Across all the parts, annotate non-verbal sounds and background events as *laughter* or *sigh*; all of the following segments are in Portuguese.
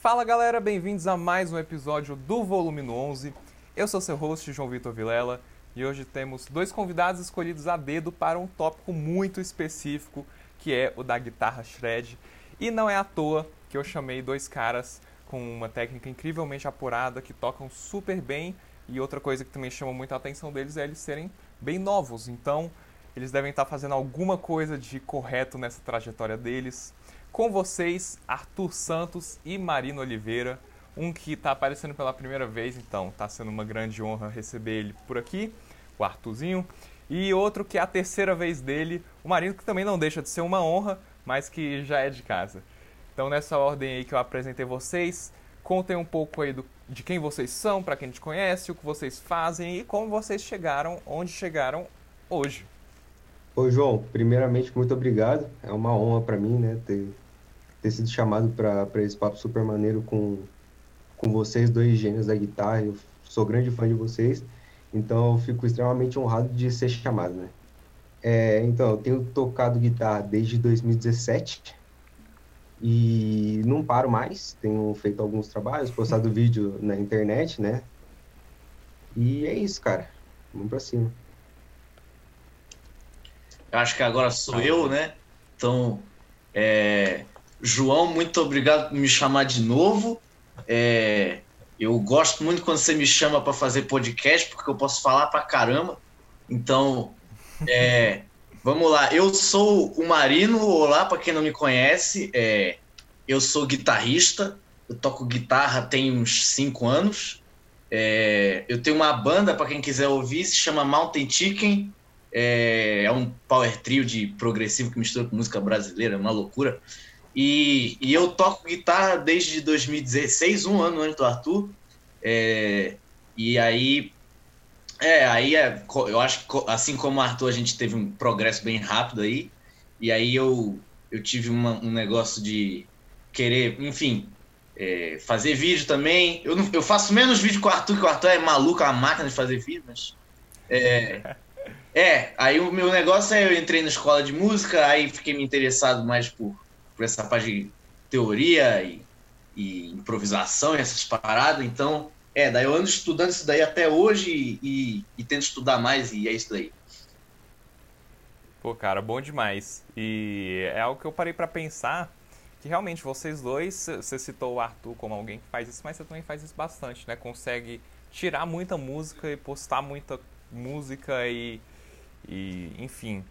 Fala galera, bem-vindos a mais um episódio do Volume 11. Eu sou seu host, João Vitor Vilela, e hoje temos dois convidados escolhidos a dedo para um tópico muito específico, que é o da guitarra shred. E não é à toa que eu chamei dois caras com uma técnica incrivelmente apurada, que tocam super bem, e outra coisa que também chama muita atenção deles é eles serem bem novos. Então, eles devem estar fazendo alguma coisa de correto nessa trajetória deles. Com vocês, Arthur Santos e Marina Oliveira. Um que está aparecendo pela primeira vez, então está sendo uma grande honra receber ele por aqui, o Arthurzinho. E outro que é a terceira vez dele, o Marino, que também não deixa de ser uma honra, mas que já é de casa. Então, nessa ordem aí que eu apresentei vocês, contem um pouco aí do, de quem vocês são, para quem te conhece, o que vocês fazem e como vocês chegaram onde chegaram hoje. Oi, João. Primeiramente, muito obrigado. É uma honra para mim, né, ter, ter sido chamado para esse papo super maneiro com, com vocês, dois gênios da guitarra. Eu sou grande fã de vocês, então eu fico extremamente honrado de ser chamado, né. É, então, eu tenho tocado guitarra desde 2017 e não paro mais. Tenho feito alguns trabalhos, postado vídeo na internet, né. E é isso, cara. Vamos pra cima. Acho que agora sou eu, né? Então, é... João, muito obrigado por me chamar de novo. É... Eu gosto muito quando você me chama para fazer podcast, porque eu posso falar pra caramba. Então, é... vamos lá. Eu sou o Marino, olá para quem não me conhece. É... Eu sou guitarrista, eu toco guitarra tem uns cinco anos. É... Eu tenho uma banda, para quem quiser ouvir, se chama Mountain Chicken. É, é, um power trio de progressivo que mistura com música brasileira, uma loucura. E, e eu toco guitarra desde 2016, um ano antes do Arthur. É, e aí, é, aí é, eu acho que assim como o Arthur, a gente teve um progresso bem rápido aí. E aí eu, eu tive uma, um negócio de querer, enfim, é, fazer vídeo também. Eu, não, eu faço menos vídeo com o Arthur, que o Arthur é maluco, é uma máquina de fazer vídeo, mas. É, *laughs* é, aí o meu negócio é eu entrei na escola de música, aí fiquei me interessado mais por, por essa parte de teoria e, e improvisação e essas paradas. Então, é, daí eu ando estudando isso daí até hoje e, e, tento estudar mais e é isso daí. Pô, cara, bom demais. E é algo que eu parei para pensar que realmente vocês dois, você citou o Arthur como alguém que faz isso, mas você também faz isso bastante, né? Consegue tirar muita música e postar muita música e e, enfim,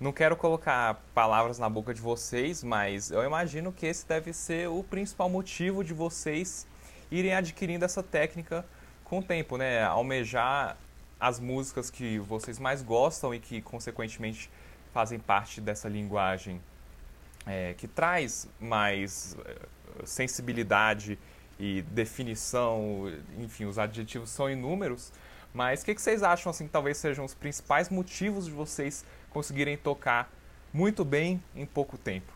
não quero colocar palavras na boca de vocês, mas eu imagino que esse deve ser o principal motivo de vocês irem adquirindo essa técnica com o tempo, né? Almejar as músicas que vocês mais gostam e que, consequentemente, fazem parte dessa linguagem é, que traz mais é, sensibilidade e definição, enfim, os adjetivos são inúmeros, mas o que, que, vocês acham, assim, que talvez sejam os principais motivos de vocês conseguirem tocar muito bem em pouco tempo?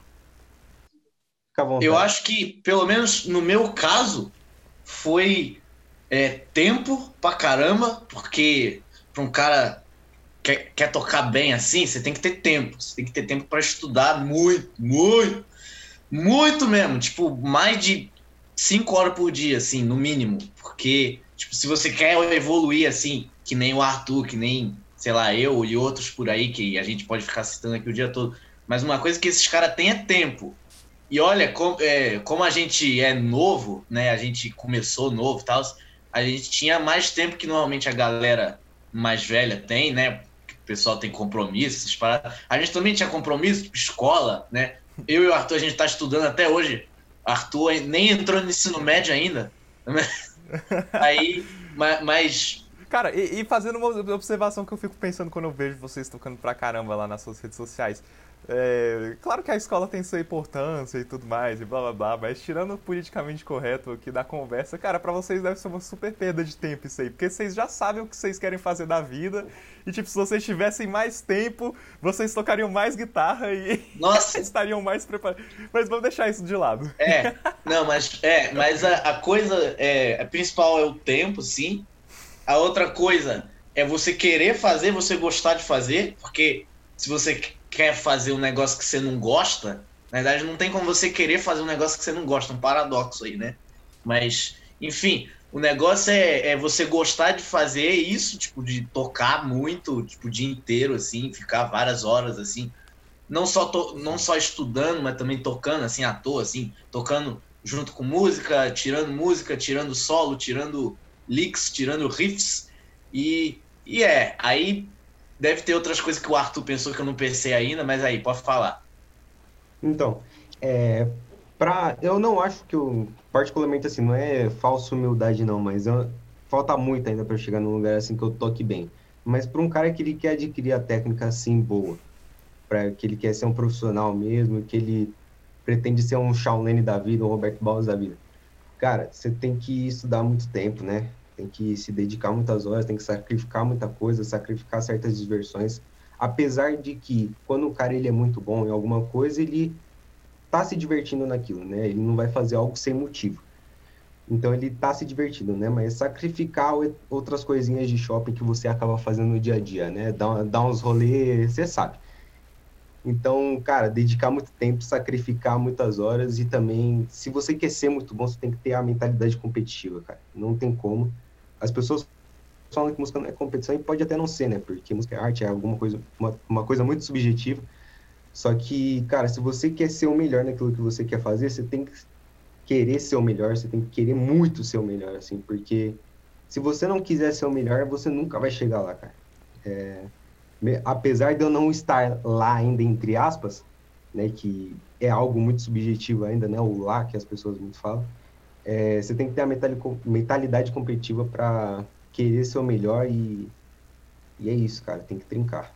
Eu acho que, pelo menos no meu caso, foi é, tempo pra caramba, porque pra um cara que quer, tocar bem assim, você tem que ter tempo. Você tem que ter tempo para estudar muito, muito, muito mesmo. Tipo, mais de cinco horas por dia, assim, no mínimo. Porque Tipo, se você quer evoluir assim, que nem o Arthur, que nem, sei lá, eu e outros por aí, que a gente pode ficar citando aqui o dia todo. Mas uma coisa que esses caras têm é tempo. E olha, com, é, como a gente é novo, né? A gente começou novo e tal, a gente tinha mais tempo que normalmente a galera mais velha tem, né? O pessoal tem compromissos, para A gente também tinha compromisso, tipo, escola, né? Eu e o Arthur, a gente tá estudando até hoje. Arthur nem entrou no ensino médio ainda. *laughs* Aí, mas. Cara, e, e, fazendo uma observação que eu fico pensando quando eu vejo vocês tocando pra caramba lá nas suas redes sociais. É, claro que a escola tem sua importância e tudo mais, e blá blá blá, mas tirando o politicamente correto aqui da conversa, cara, para vocês deve ser uma super perda de tempo isso aí, porque vocês já sabem o que vocês querem fazer da vida, e tipo, se vocês tivessem mais tempo, vocês tocariam mais guitarra e *laughs* estariam mais preparados. Mas vamos deixar isso de lado. É, não, mas, é, mas a, a coisa é, a principal é o tempo, sim. A outra coisa é você querer fazer, você gostar de fazer, porque se você quer fazer um negócio que você não gosta, na verdade não tem como você querer fazer um negócio que você não gosta, um paradoxo aí, né? Mas, enfim, o negócio é, é, você gostar de fazer isso, tipo, de tocar muito, tipo, o dia inteiro, assim, ficar várias horas, assim. Não só, to, não só estudando, mas também tocando, assim, à toa, assim, tocando junto com música, tirando música, tirando solo, tirando licks, tirando riffs. E, e é, aí deve ter outras coisas que o Arthur pensou que eu não pensei ainda, mas aí, pode falar. Então, é, pra, eu não acho que eu, particularmente assim, não é falsa humildade não, mas eu, falta muito ainda para chegar num lugar assim que eu toque bem. Mas para um cara que ele quer adquirir a técnica assim boa, para que ele quer ser um profissional mesmo, que ele pretende ser um Shawn Lane da vida, um Roberto Balls da vida. Cara, você tem que estudar muito tempo, né? Tem que se dedicar muitas horas, tem que sacrificar muita coisa, sacrificar certas diversões. Apesar de que, quando o cara ele é muito bom em alguma coisa, ele tá se divertindo naquilo, né? Ele não vai fazer algo sem motivo. Então ele tá se divertindo, né? Mas sacrificar outras coisinhas de shopping que você acaba fazendo no dia a dia, né? Dar, dar uns rolês, você sabe. Então, cara, dedicar muito tempo, sacrificar muitas horas e também, se você quer ser muito bom, você tem que ter a mentalidade competitiva, cara. Não tem como. As pessoas falam que música não é competição e pode até não ser, né? Porque música é arte, é alguma coisa, uma, uma coisa muito subjetiva. Só que, cara, se você quer ser o melhor naquilo que você quer fazer, você tem que querer ser o melhor, você tem que querer muito ser o melhor, assim, porque se você não quiser ser o melhor, você nunca vai chegar lá, cara. É, apesar de eu não estar lá ainda, entre aspas, né, que é algo muito subjetivo ainda, né, o lá que as pessoas muito falam, é, você tem que ter a mentalidade competitiva para querer ser o melhor e, e é isso, cara, tem que trincar.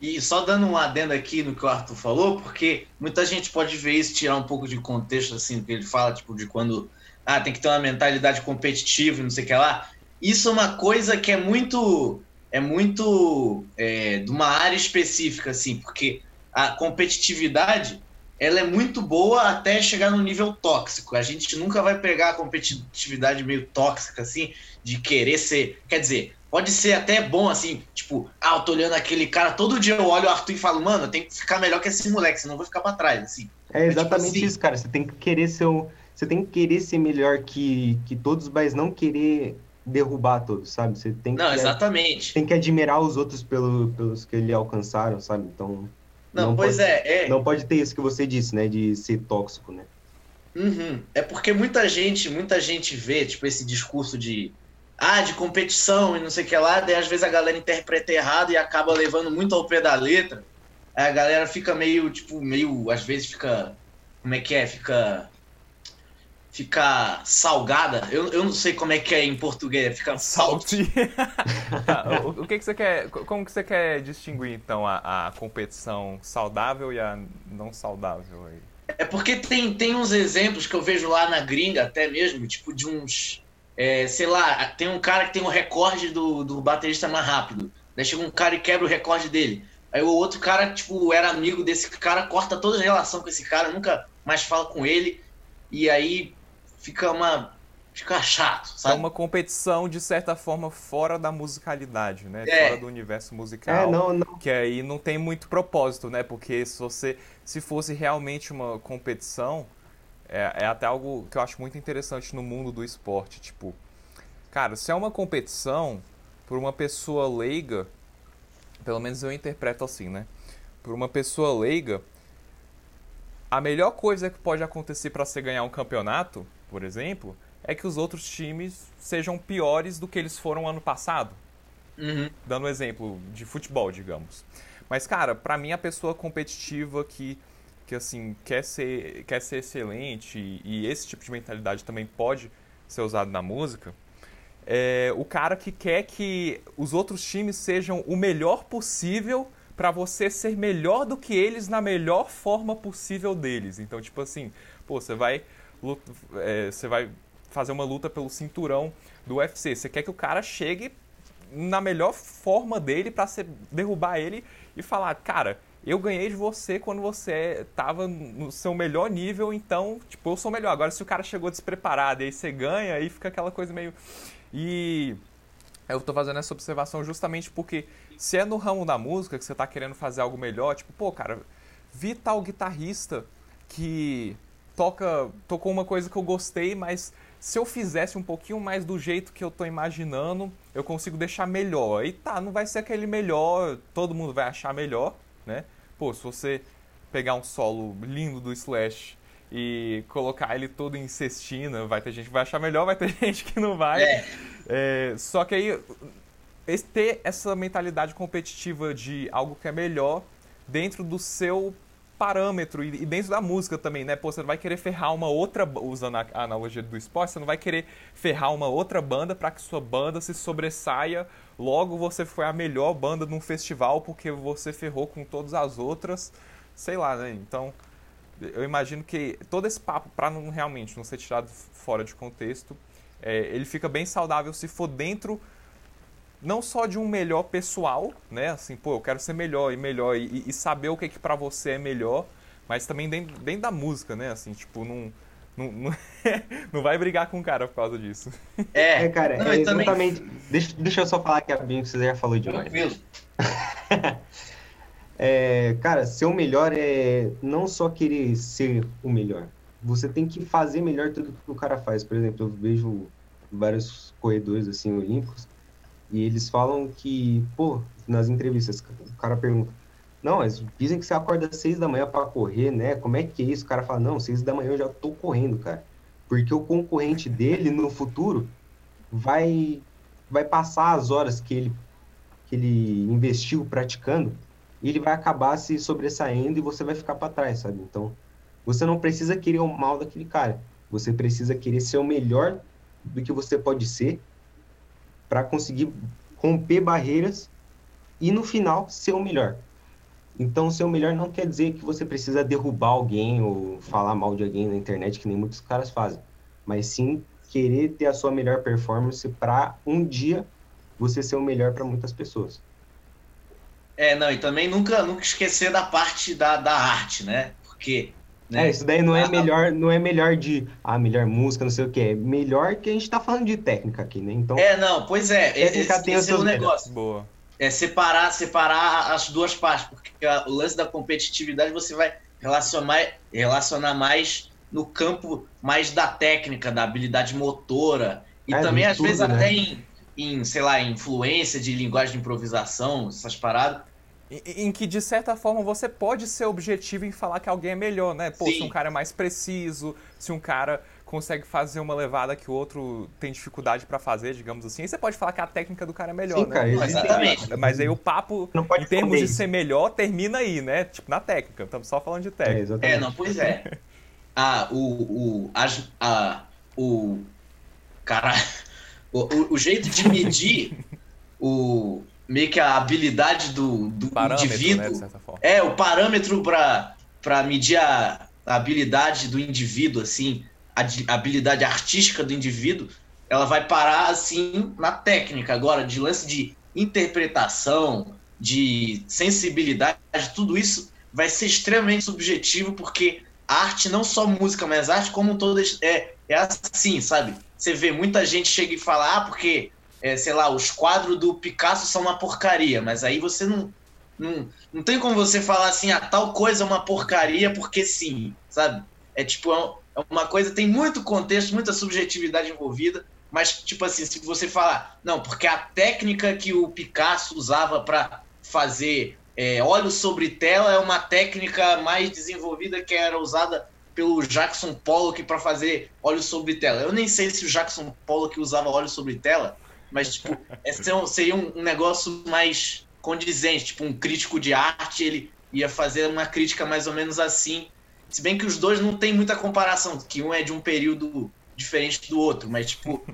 E só dando um adendo aqui no que o Arthur falou, porque muita gente pode ver isso, tirar um pouco de contexto, assim, do que ele fala, tipo, de quando, ah, tem que ter uma mentalidade competitiva e não sei o que lá. Isso é uma coisa que é muito é muito é, de uma área específica, assim, porque a competitividade ela é muito boa até chegar no nível tóxico. A gente nunca vai pegar a competitividade meio tóxica, assim, de querer ser. Quer dizer, pode ser até bom, assim, tipo, ah, eu tô olhando aquele cara, todo dia eu olho o Arthur e falo, mano, eu tenho que ficar melhor que esse moleque, senão eu vou ficar pra trás, assim. É exatamente é, tipo assim, isso, cara. Você tem que querer ser o. Você tem que querer ser melhor que, que todos, mas não querer derrubar todos, sabe? Você tem que, não, exatamente. Tem que admirar os outros pelo, pelos que ele alcançaram, sabe? Então. Não, não pois pode, é, é. Não pode ter isso que você disse, né? De ser tóxico, né? Uhum. É porque muita gente, muita gente vê, tipo, esse discurso de ah, de competição e não sei o que lá, daí às vezes a galera interpreta errado e acaba levando muito ao pé da letra. Aí a galera fica meio, tipo, meio, às vezes fica, como é que é? Fica fica salgada. Eu, eu não sei como é que é em português, fica salty. *laughs* o, o, que, que você quer, como que você quer distinguir então a, a competição saudável e a não saudável aí? É porque tem, tem uns exemplos que eu vejo lá na gringa até mesmo, tipo de uns, é, sei lá, tem um cara que tem o um recorde do, do baterista mais rápido. Daí chega um cara e quebra o recorde dele. Aí o outro cara, tipo, era amigo desse cara, corta toda a relação com esse cara, nunca mais fala com ele. E aí fica uma. Fica chato, sabe? É uma competição, de certa forma, fora da musicalidade, né? É. Fora do universo musical. É, não, não. Que aí não tem muito propósito, né? Porque se você. Se fosse realmente uma competição, é, é até algo que eu acho muito interessante no mundo do esporte. Tipo, cara, se é uma competição por uma pessoa leiga, pelo menos eu interpreto assim, né? Por uma pessoa leiga, a melhor coisa que pode acontecer para você ganhar um campeonato por exemplo, é que os outros times sejam piores do que eles foram ano passado. Uhum. Dando um exemplo de futebol, digamos. Mas, cara, para mim a pessoa competitiva que, que assim, quer ser, quer ser excelente e, e esse tipo de mentalidade também pode ser usado na música, é o cara que quer que os outros times sejam o melhor possível para você ser melhor do que eles na melhor forma possível deles. Então, tipo assim, pô, você vai é, você vai fazer uma luta pelo cinturão do UFC. Você quer que o cara chegue na melhor forma dele para derrubar ele e falar, cara, eu ganhei de você quando você tava no seu melhor nível, então, tipo, eu sou melhor. Agora, se o cara chegou despreparado e aí você ganha, aí fica aquela coisa meio. E eu tô fazendo essa observação justamente porque se é no ramo da música que você tá querendo fazer algo melhor, tipo, pô, cara, vi tal guitarrista que toca tocou uma coisa que eu gostei, mas se eu fizesse um pouquinho mais do jeito que eu tô imaginando, eu consigo deixar melhor. E tá, não vai ser aquele melhor, todo mundo vai achar melhor, né? Pô, se você pegar um solo lindo do Slash e colocar ele todo em cestina, vai ter gente que vai achar melhor, vai ter *laughs* gente que não vai. É. É, só que aí ter essa mentalidade competitiva de algo que é melhor dentro do seu parâmetro e dentro da música também, né? Pô, você não vai querer ferrar uma outra, usando a analogia do esporte, você não vai querer ferrar uma outra banda para que sua banda se sobressaia. Logo você foi a melhor banda num festival porque você ferrou com todas as outras, sei lá, né? Então, eu imagino que todo esse papo, para não realmente não ser tirado fora de contexto, é, ele fica bem saudável se for dentro não só de um melhor pessoal, né? Assim, pô, eu quero ser melhor e melhor e, e saber o que, que para você é melhor, mas também dentro, dentro da música, né? Assim, tipo, não, não, não, *laughs* não, vai brigar com o cara por causa disso. É, é cara, não, é exatamente. Também... Deixa, deixa eu só falar que a que você já falou demais. Tranquilo. *laughs* é, cara, ser o melhor é não só querer ser o melhor. Você tem que fazer melhor tudo que o cara faz. Por exemplo, eu vejo vários corredores assim olímpicos e eles falam que, pô, nas entrevistas, o cara pergunta, não, mas dizem que você acorda às seis da manhã para correr, né? Como é que é isso? O cara fala, não, seis da manhã eu já tô correndo, cara. Porque o concorrente dele no futuro vai vai passar as horas que ele que ele investiu praticando e ele vai acabar se sobressaindo e você vai ficar para trás, sabe? Então, você não precisa querer o mal daquele cara. Você precisa querer ser o melhor do que você pode ser para conseguir romper barreiras e no final ser o melhor. Então, ser o melhor não quer dizer que você precisa derrubar alguém ou falar mal de alguém na internet, que nem muitos caras fazem, mas sim querer ter a sua melhor performance para um dia você ser o melhor para muitas pessoas. É, não, e também nunca, nunca esquecer da parte da, da arte, né? Porque né? É, isso daí não é melhor, não é melhor de ah, melhor música, não sei o que. É melhor que a gente tá falando de técnica aqui, né? Então. É, não, pois é. Técnica esse, tem esse é o negócio. Boa. É separar, separar as duas partes, porque o lance da competitividade você vai relacionar, relacionar mais no campo mais da técnica, da habilidade motora. E é, também, às tudo, vezes, né? até em, em, sei lá, influência de linguagem de improvisação, essas paradas em que, de certa forma, você pode ser objetivo em falar que alguém é melhor, né? Pô, Sim. se um cara é mais preciso, se um cara consegue fazer uma levada que o outro tem dificuldade para fazer, digamos assim, aí você pode falar que a técnica do cara é melhor, Sim, né? Cara, exatamente. Mas aí o papo, em termos de ser melhor, termina aí, né? Tipo, na técnica. Estamos só falando de técnica. É, é não, pois é. Ah, o... o, a, a, o cara... *laughs* O, o jeito de medir o meio que a habilidade do, do indivíduo. Né, é, o parâmetro para medir a, a, habilidade do indivíduo, assim, a, a, habilidade artística do indivíduo, ela vai parar, assim, na técnica. Agora, de lance de interpretação, de sensibilidade, tudo isso vai ser extremamente subjetivo, porque arte, não só música, mas arte como todas, é, é assim, sabe? Você vê muita gente chega e fala, ah, porque é, sei lá, os quadros do Picasso são uma porcaria, mas aí você não, não, não tem como você falar assim, ah, tal coisa é uma porcaria porque sim, sabe? É tipo, é, é uma coisa, tem muito contexto, muita subjetividade envolvida, mas tipo assim, se você falar, não, porque a técnica que o Picasso usava para fazer é, óleo sobre tela é uma técnica mais desenvolvida que era usada pelo Jackson Pollock para fazer óleo sobre tela. Eu nem sei se o Jackson Pollock usava óleo sobre tela, mas, tipo, seria um, um negócio mais condizente. Tipo, um crítico de arte, ele ia fazer uma crítica mais ou menos assim. Se bem que os dois não tem muita comparação, que um é de um período diferente do outro, mas tipo.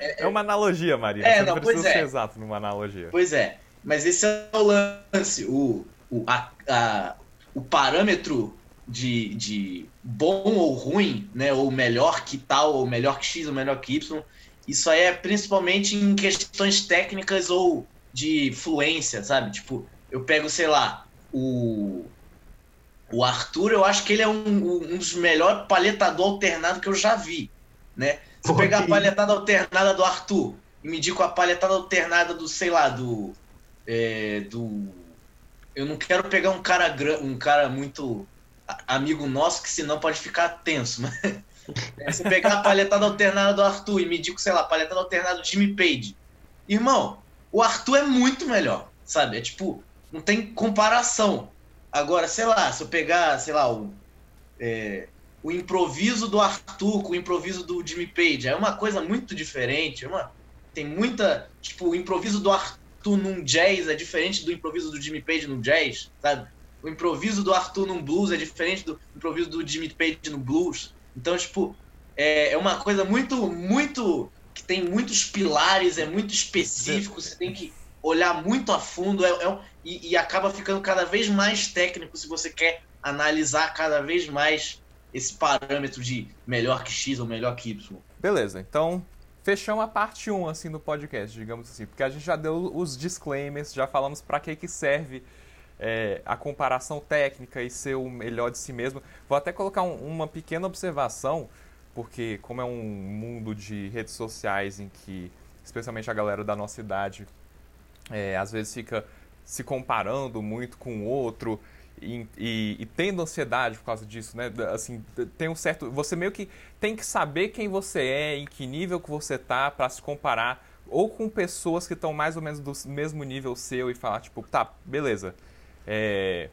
É, é uma analogia, Maria. É, Você não, não precisa ser é. exato numa analogia. Pois é. Mas esse é o lance. O, o, a, a, o parâmetro de, de bom ou ruim, né? Ou melhor que tal, ou melhor que X, ou melhor que Y, isso aí é principalmente em questões técnicas ou de fluência, sabe? Tipo, eu pego, sei lá, o. O Arthur, eu acho que ele é um, um dos melhores paletador alternado que eu já vi, né? Se eu pegar a palhetada alternada do Arthur e medir com a palhetada alternada do, sei lá, do. É, do. Eu não quero pegar um cara um cara muito amigo nosso que senão pode ficar tenso. Mas... É, você pegar a palhetada alternada do Arthur e medir com, sei lá, a palhetada alternada do Jimmy Page. Irmão, o Arthur é muito melhor, sabe? É tipo, não tem comparação. Agora, sei lá, se eu pegar, sei lá, o, é, o improviso do Arthur com o improviso do Jimmy Page, é uma coisa muito diferente. É uma, tem muita. Tipo, o improviso do Arthur num jazz é diferente do improviso do Jimmy Page no jazz, sabe? O improviso do Arthur num blues é diferente do improviso do Jimmy Page no blues. Então, tipo, é, é uma coisa muito, muito. que tem muitos pilares, é muito específico, você tem que olhar muito a fundo é, é, e, e acaba ficando cada vez mais técnico se você quer analisar cada vez mais esse parâmetro de melhor que X ou melhor que Y. Beleza, então fechamos a parte 1 assim do podcast, digamos assim, porque a gente já deu os disclaimers, já falamos para que que serve é, a comparação técnica e ser o melhor de si mesmo. Vou até colocar um, uma pequena observação, porque como é um mundo de redes sociais em que, especialmente a galera da nossa idade, é, às vezes fica se comparando muito com o outro e, e, e, tendo ansiedade por causa disso, né? Assim, tem um certo. Você meio que tem que saber quem você é, em que nível que você tá para se comparar ou com pessoas que estão mais ou menos do mesmo nível seu e falar tipo, tá, beleza. É,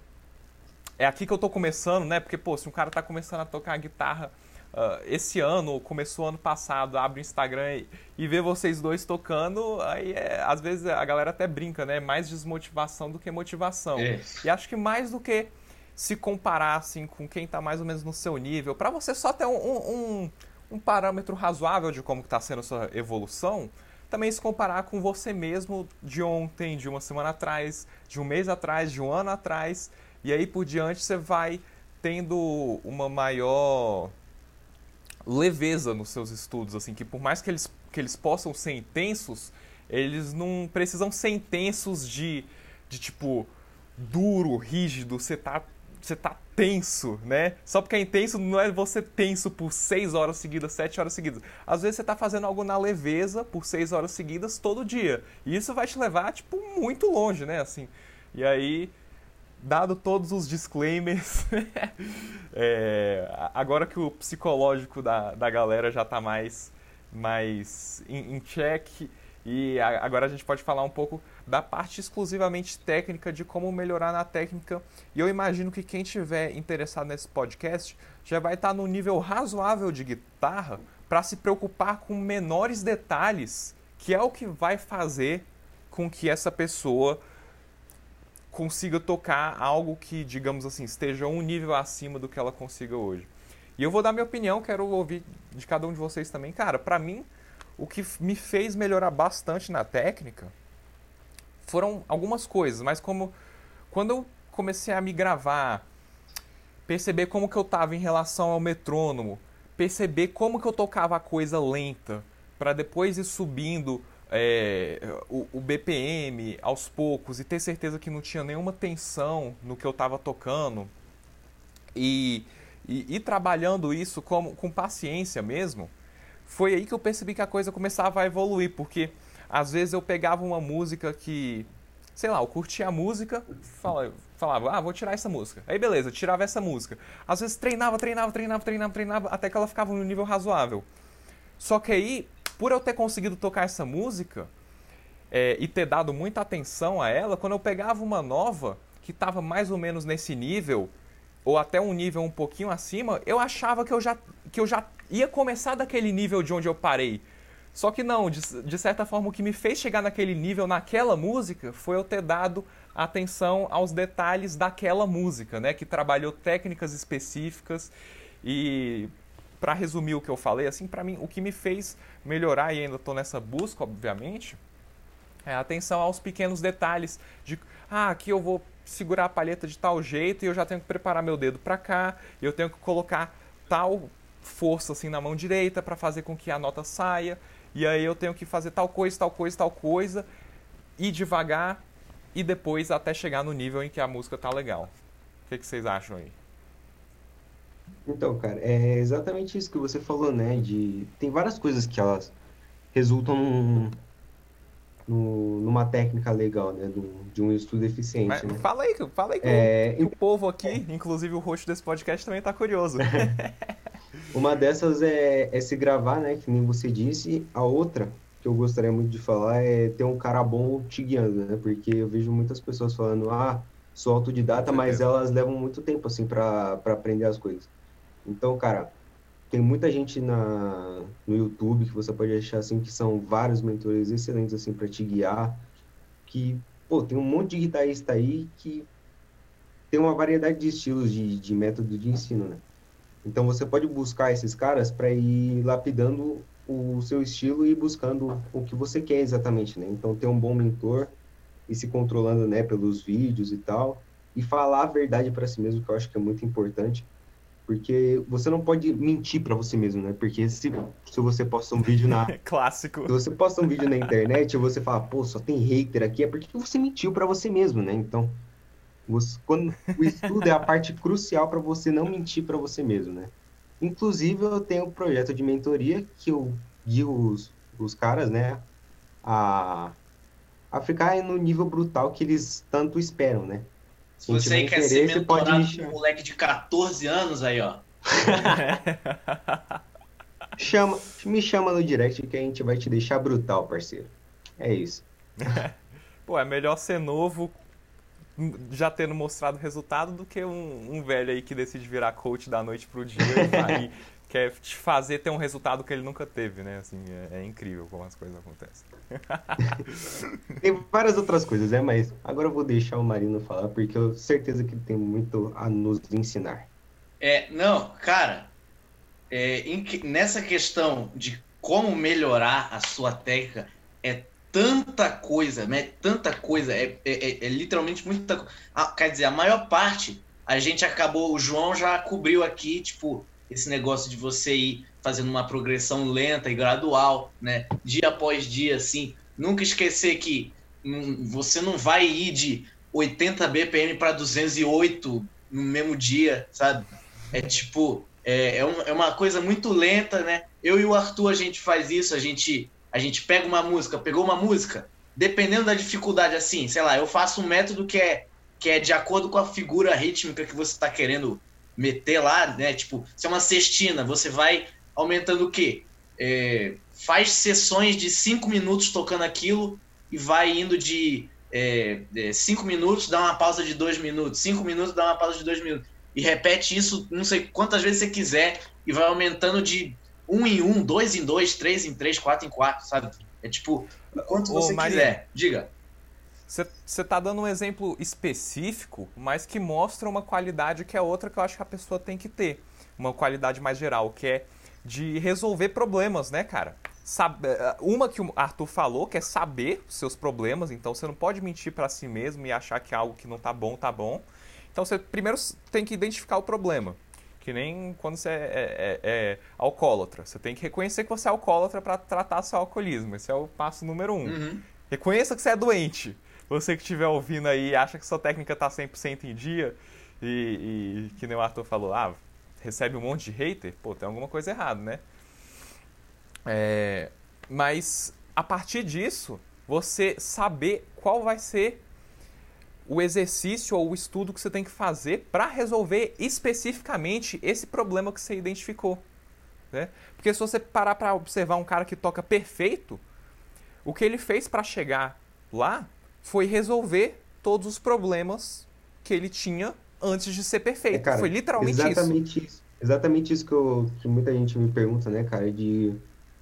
é aqui que eu tô começando, né? Porque, pô, se um cara tá começando a tocar guitarra uh, esse ano, começou ano passado, abre o Instagram e, e vê vocês dois tocando, aí é, às vezes a galera até brinca, né? Mais desmotivação do que motivação. É. E acho que mais do que se comparar assim, com quem tá mais ou menos no seu nível, para você só ter um, um, um, parâmetro razoável de como está sendo a sua evolução, também se comparar com você mesmo de ontem, de uma semana atrás, de um mês atrás, de um ano atrás, e aí por diante você vai tendo uma maior leveza nos seus estudos, assim, que por mais que eles, que eles possam ser intensos, eles não precisam ser intensos de, de tipo, duro, rígido, você tá você tá tenso, né? Só porque é intenso não é você tenso por 6 horas seguidas, 7 horas seguidas. Às vezes você tá fazendo algo na leveza por 6 horas seguidas todo dia. E isso vai te levar, tipo, muito longe, né? Assim. E aí, dado todos os disclaimers, *laughs* é, agora que o psicológico da, da galera já tá mais, mais em, em check, e agora a gente pode falar um pouco da parte exclusivamente técnica de como melhorar na técnica. E eu imagino que quem estiver interessado nesse podcast já vai estar no nível razoável de guitarra para se preocupar com menores detalhes, que é o que vai fazer com que essa pessoa consiga tocar algo que, digamos assim, esteja um nível acima do que ela consiga hoje. E eu vou dar minha opinião, quero ouvir de cada um de vocês também. Cara, para mim, o que me fez melhorar bastante na técnica foram algumas coisas, mas como quando eu comecei a me gravar, perceber como que eu estava em relação ao metrônomo, perceber como que eu tocava a coisa lenta, para depois ir subindo é, o, o, BPM aos poucos e ter certeza que não tinha nenhuma tensão no que eu estava tocando e, e, e, trabalhando isso com, com paciência mesmo, foi aí que eu percebi que a coisa começava a evoluir, porque às vezes eu pegava uma música que, sei lá, eu curtia a música, falava, ah, vou tirar essa música. Aí beleza, tirava essa música. Às vezes treinava, treinava, treinava, treinava, treinava, até que ela ficava no nível razoável. Só que aí, por eu ter conseguido tocar essa música é, e ter dado muita atenção a ela, quando eu pegava uma nova que estava mais ou menos nesse nível, ou até um nível um pouquinho acima, eu achava que eu já, que eu já ia começar daquele nível de onde eu parei. Só que não, de, de, certa forma, o que me fez chegar naquele nível, naquela música, foi eu ter dado atenção aos detalhes daquela música, né? Que trabalhou técnicas específicas e para resumir o que eu falei, assim, para mim, o que me fez melhorar e ainda estou nessa busca, obviamente, é atenção aos pequenos detalhes de, ah, aqui eu vou segurar a palheta de tal jeito e eu já tenho que preparar meu dedo para cá, eu tenho que colocar tal força assim na mão direita para fazer com que a nota saia e aí eu tenho que fazer tal coisa, tal coisa, tal coisa, ir devagar e depois até chegar no nível em que a música tá legal. O que, que vocês acham aí? Então, cara, é exatamente isso que você falou, né? De tem várias coisas que elas resultam num, no, numa técnica legal, né? Do, de um estudo eficiente. Mas, né? Fala aí, fala aí que, É, o, que o povo aqui, inclusive o host desse podcast, também tá curioso. *laughs* Uma dessas é, é se gravar, né? Que nem você disse. A outra que eu gostaria muito de falar é ter um cara bom te guiando, né? Porque eu vejo muitas pessoas falando, ah, sou autodidata, mas elas levam muito tempo, assim, para aprender as coisas. Então, cara, tem muita gente na, no YouTube que você pode achar, assim, que são vários mentores excelentes, assim, para te guiar. Que, pô, tem um monte de guitarrista aí que tem uma variedade de estilos de, de método de ensino, né? Então você pode buscar esses caras para ir lapidando o seu estilo e buscando o que você quer exatamente, né? Então ter um bom mentor e se controlando, né, pelos vídeos e tal, e falar a verdade para si mesmo, que eu acho que é muito importante, porque você não pode mentir para você mesmo, né? Porque se, se você posta um vídeo na *laughs* Clássico. se você posta um vídeo na internet e você fala, pô, só tem hater aqui, é porque você mentiu pra você mesmo, né? Então, você- quando, o estudo é a parte crucial pra você não mentir pra você mesmo, né? Inclusive, eu tenho um projeto de mentoria que eu guio os, os caras, né, a, a ficar no nível brutal que eles tanto esperam, né? Se você quer ser pode mentorado me por um moleque de 14 anos aí, ó. *laughs* Chama, me chama no direct que a gente vai te deixar brutal, parceiro. É isso. *laughs* Pô, é melhor ser novo já tendo mostrado resultado do que um, um velho aí que decide virar coach da noite pro dia e vai- *laughs* quer te fazer ter um resultado que ele nunca teve, né? Assim, é, é incrível como as coisas acontecem. *laughs* Tem várias outras coisas, né? Mas agora eu vou deixar o Marino falar, porque eu tenho certeza que ele tem muito a nos ensinar. É, não, cara, é, em nessa questão de como melhorar a sua técnica, é tanta coisa, né? Tanta coisa, é, é- é- é literalmente muita coisa. Quer dizer, a maior parte, a gente acabou, o João já cobriu aqui, tipo, esse negócio de você ir fazendo uma progressão lenta e gradual, né? Dia após dia, assim. Nunca esquecer que hum, você não vai ir de 80 BPM para 208 no mesmo dia, sabe? É tipo, é, é, é uma coisa muito lenta, né? Eu e o Arthur, a gente faz isso, a gente, a gente pega uma música, pegou uma música, dependendo da dificuldade, assim, sei lá, eu faço um método que é, que é de acordo com a figura rítmica que você está querendo meter lá, né? Tipo, se é uma cestina, você vai aumentando o quê? É, faz sessões de cinco minutos tocando aquilo e vai indo de é, é, cinco minutos, dá uma pausa de dois minutos, cinco minutos, dá uma pausa de dois minutos e repete isso não sei quantas vezes você quiser e vai aumentando de um em um, dois em dois, três em três, quatro em quatro, sabe? É tipo, o quanto Ô, você Marinho. quiser. Diga. Você tá dando um exemplo específico, mas que mostra uma qualidade que é outra que eu acho que a pessoa tem que ter. Uma qualidade mais geral, que é de resolver problemas, né, cara? Sabe, eh, uma que o Arthur falou, que é saber os seus problemas, então você não pode mentir pra si mesmo e achar que algo que não tá bom, tá bom. Então você primeiro tem que identificar o problema. Que nem quando você é, é- é alcoólatra. Você tem que reconhecer que você é alcoólatra pra tratar seu alcoolismo. Esse é o passo número um. Uhum. Reconheça que você é doente. Você que estiver ouvindo aí e acha que sua técnica tá 100% em dia e, e que nem o Arthur falou, ah, recebe um monte de hater, pô, tem alguma coisa errada, né? É, mas a partir disso, você saber qual vai ser o exercício ou o estudo que você tem que fazer para resolver especificamente esse problema que você identificou. Né? Porque se você parar para observar um cara que toca perfeito, o que ele fez para chegar lá foi resolver todos os problemas que ele tinha antes de ser perfeito. É, cara, foi literalmente isso. exatamente isso. Exatamente isso que, eu- que muita gente me pergunta, né, cara, de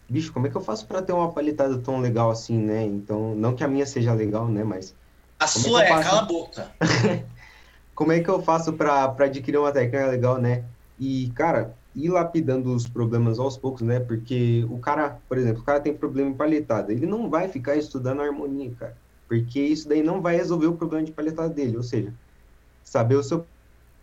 bicho, como é que eu faço pra ter uma palitada tão legal assim, né? Então, não que a minha seja legal, né, mas A Como é sua é, faço? cala a boca. *laughs* como é que eu faço pra adquirir uma técnica legal, né? E, cara, ir lapidando os problemas aos poucos, né? Porque o cara, por exemplo, o cara tem problema em palhetada, ele não vai ficar estudando harmonia, cara, porque isso daí não vai resolver o problema de palhetada dele, ou seja, saber o seu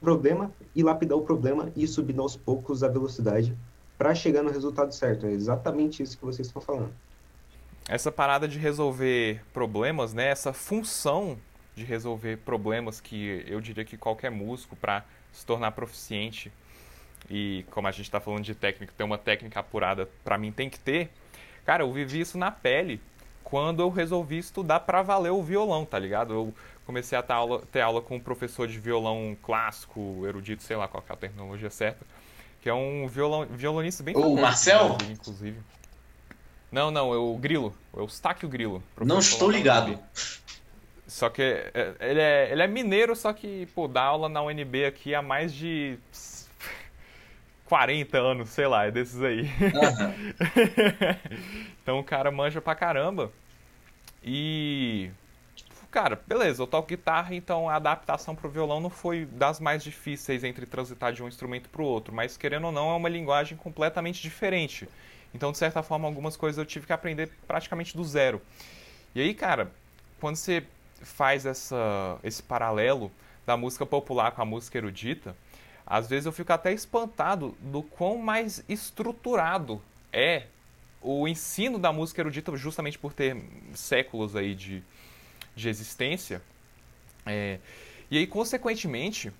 problema e lapidar o problema e subir aos poucos a velocidade para chegar no resultado certo. É exatamente isso que vocês estão falando. Essa parada de resolver problemas, né? Essa função de resolver problemas que eu diria que qualquer músico para se tornar proficiente e como a gente está falando de técnica, ter uma técnica apurada para mim tem que ter. Cara, eu vivi isso na pele quando eu resolvi estudar para valer o violão, tá ligado? Eu comecei a ter aula, ter aula com um professor de violão clássico, erudito, sei lá qual é a terminologia certa, que é um violão, violonista bem O Marcel? Brasil, inclusive. Não, não, é o Grilo, é o Stáquio Grilo. Não estou ligado. Só que é, ele é, ele é mineiro, só que, pô, dá aula na UNB aqui há mais de 40 anos, sei lá, é desses aí. Uhum. *laughs* então o cara manja pra caramba. E cara, beleza, eu toco guitarra, então a adaptação pro violão não foi das mais difíceis entre transitar de um instrumento pro outro, mas querendo ou não, é uma linguagem completamente diferente. Então, de certa forma, algumas coisas eu tive que aprender praticamente do zero. E aí, cara, quando você faz essa, esse paralelo da música popular com a música erudita, às vezes eu fico até espantado do quão mais estruturado é o ensino da música erudita, justamente por ter séculos aí de, de existência. É, e aí, consequentemente,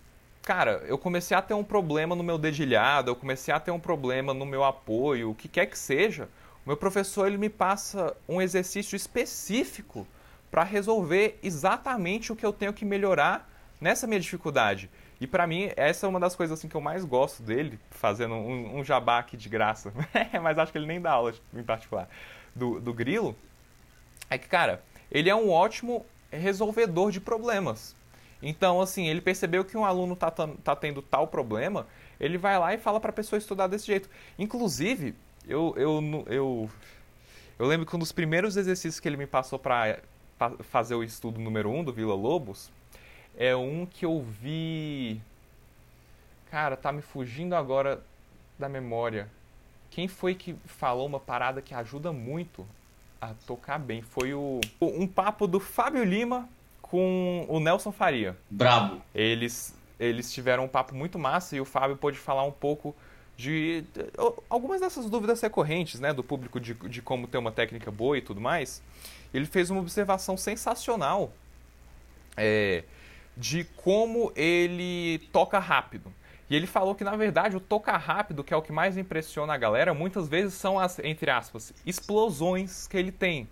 cara, eu comecei a ter um problema no meu dedilhado, eu comecei a ter um problema no meu apoio, o que quer que seja. O meu professor ele me passa um exercício específico para resolver exatamente o que eu tenho que melhorar nessa minha dificuldade. E para mim, essa é uma das coisas assim que eu mais gosto dele, fazendo um, um jabá aqui de graça, *laughs* mas acho que ele nem dá aula em particular, do, do Grilo, é que, cara, ele é um ótimo resolvedor de problemas. Então, assim, ele percebeu que um aluno tá, tá tendo tal problema, ele vai lá e fala para a pessoa estudar desse jeito. Inclusive, eu, eu, eu, eu lembro que um dos primeiros exercícios que ele me passou para fazer o estudo número 1 um do Vila Lobos é um que eu vi. Cara, tá me fugindo agora da memória. Quem foi que falou uma parada que ajuda muito a tocar bem. Foi o, um papo do Fábio Lima com o Nelson Faria. Brabo. Eles, eles tiveram um papo muito massa e o Fábio pôde falar um pouco de, de algumas dessas dúvidas recorrentes, né, do público de, de como ter uma técnica boa e tudo mais. Ele fez uma observação sensacional é, de como ele toca rápido. E ele falou que, na verdade, o tocar rápido, que é o que mais impressiona a galera, muitas vezes são as, entre aspas, explosões que ele tem.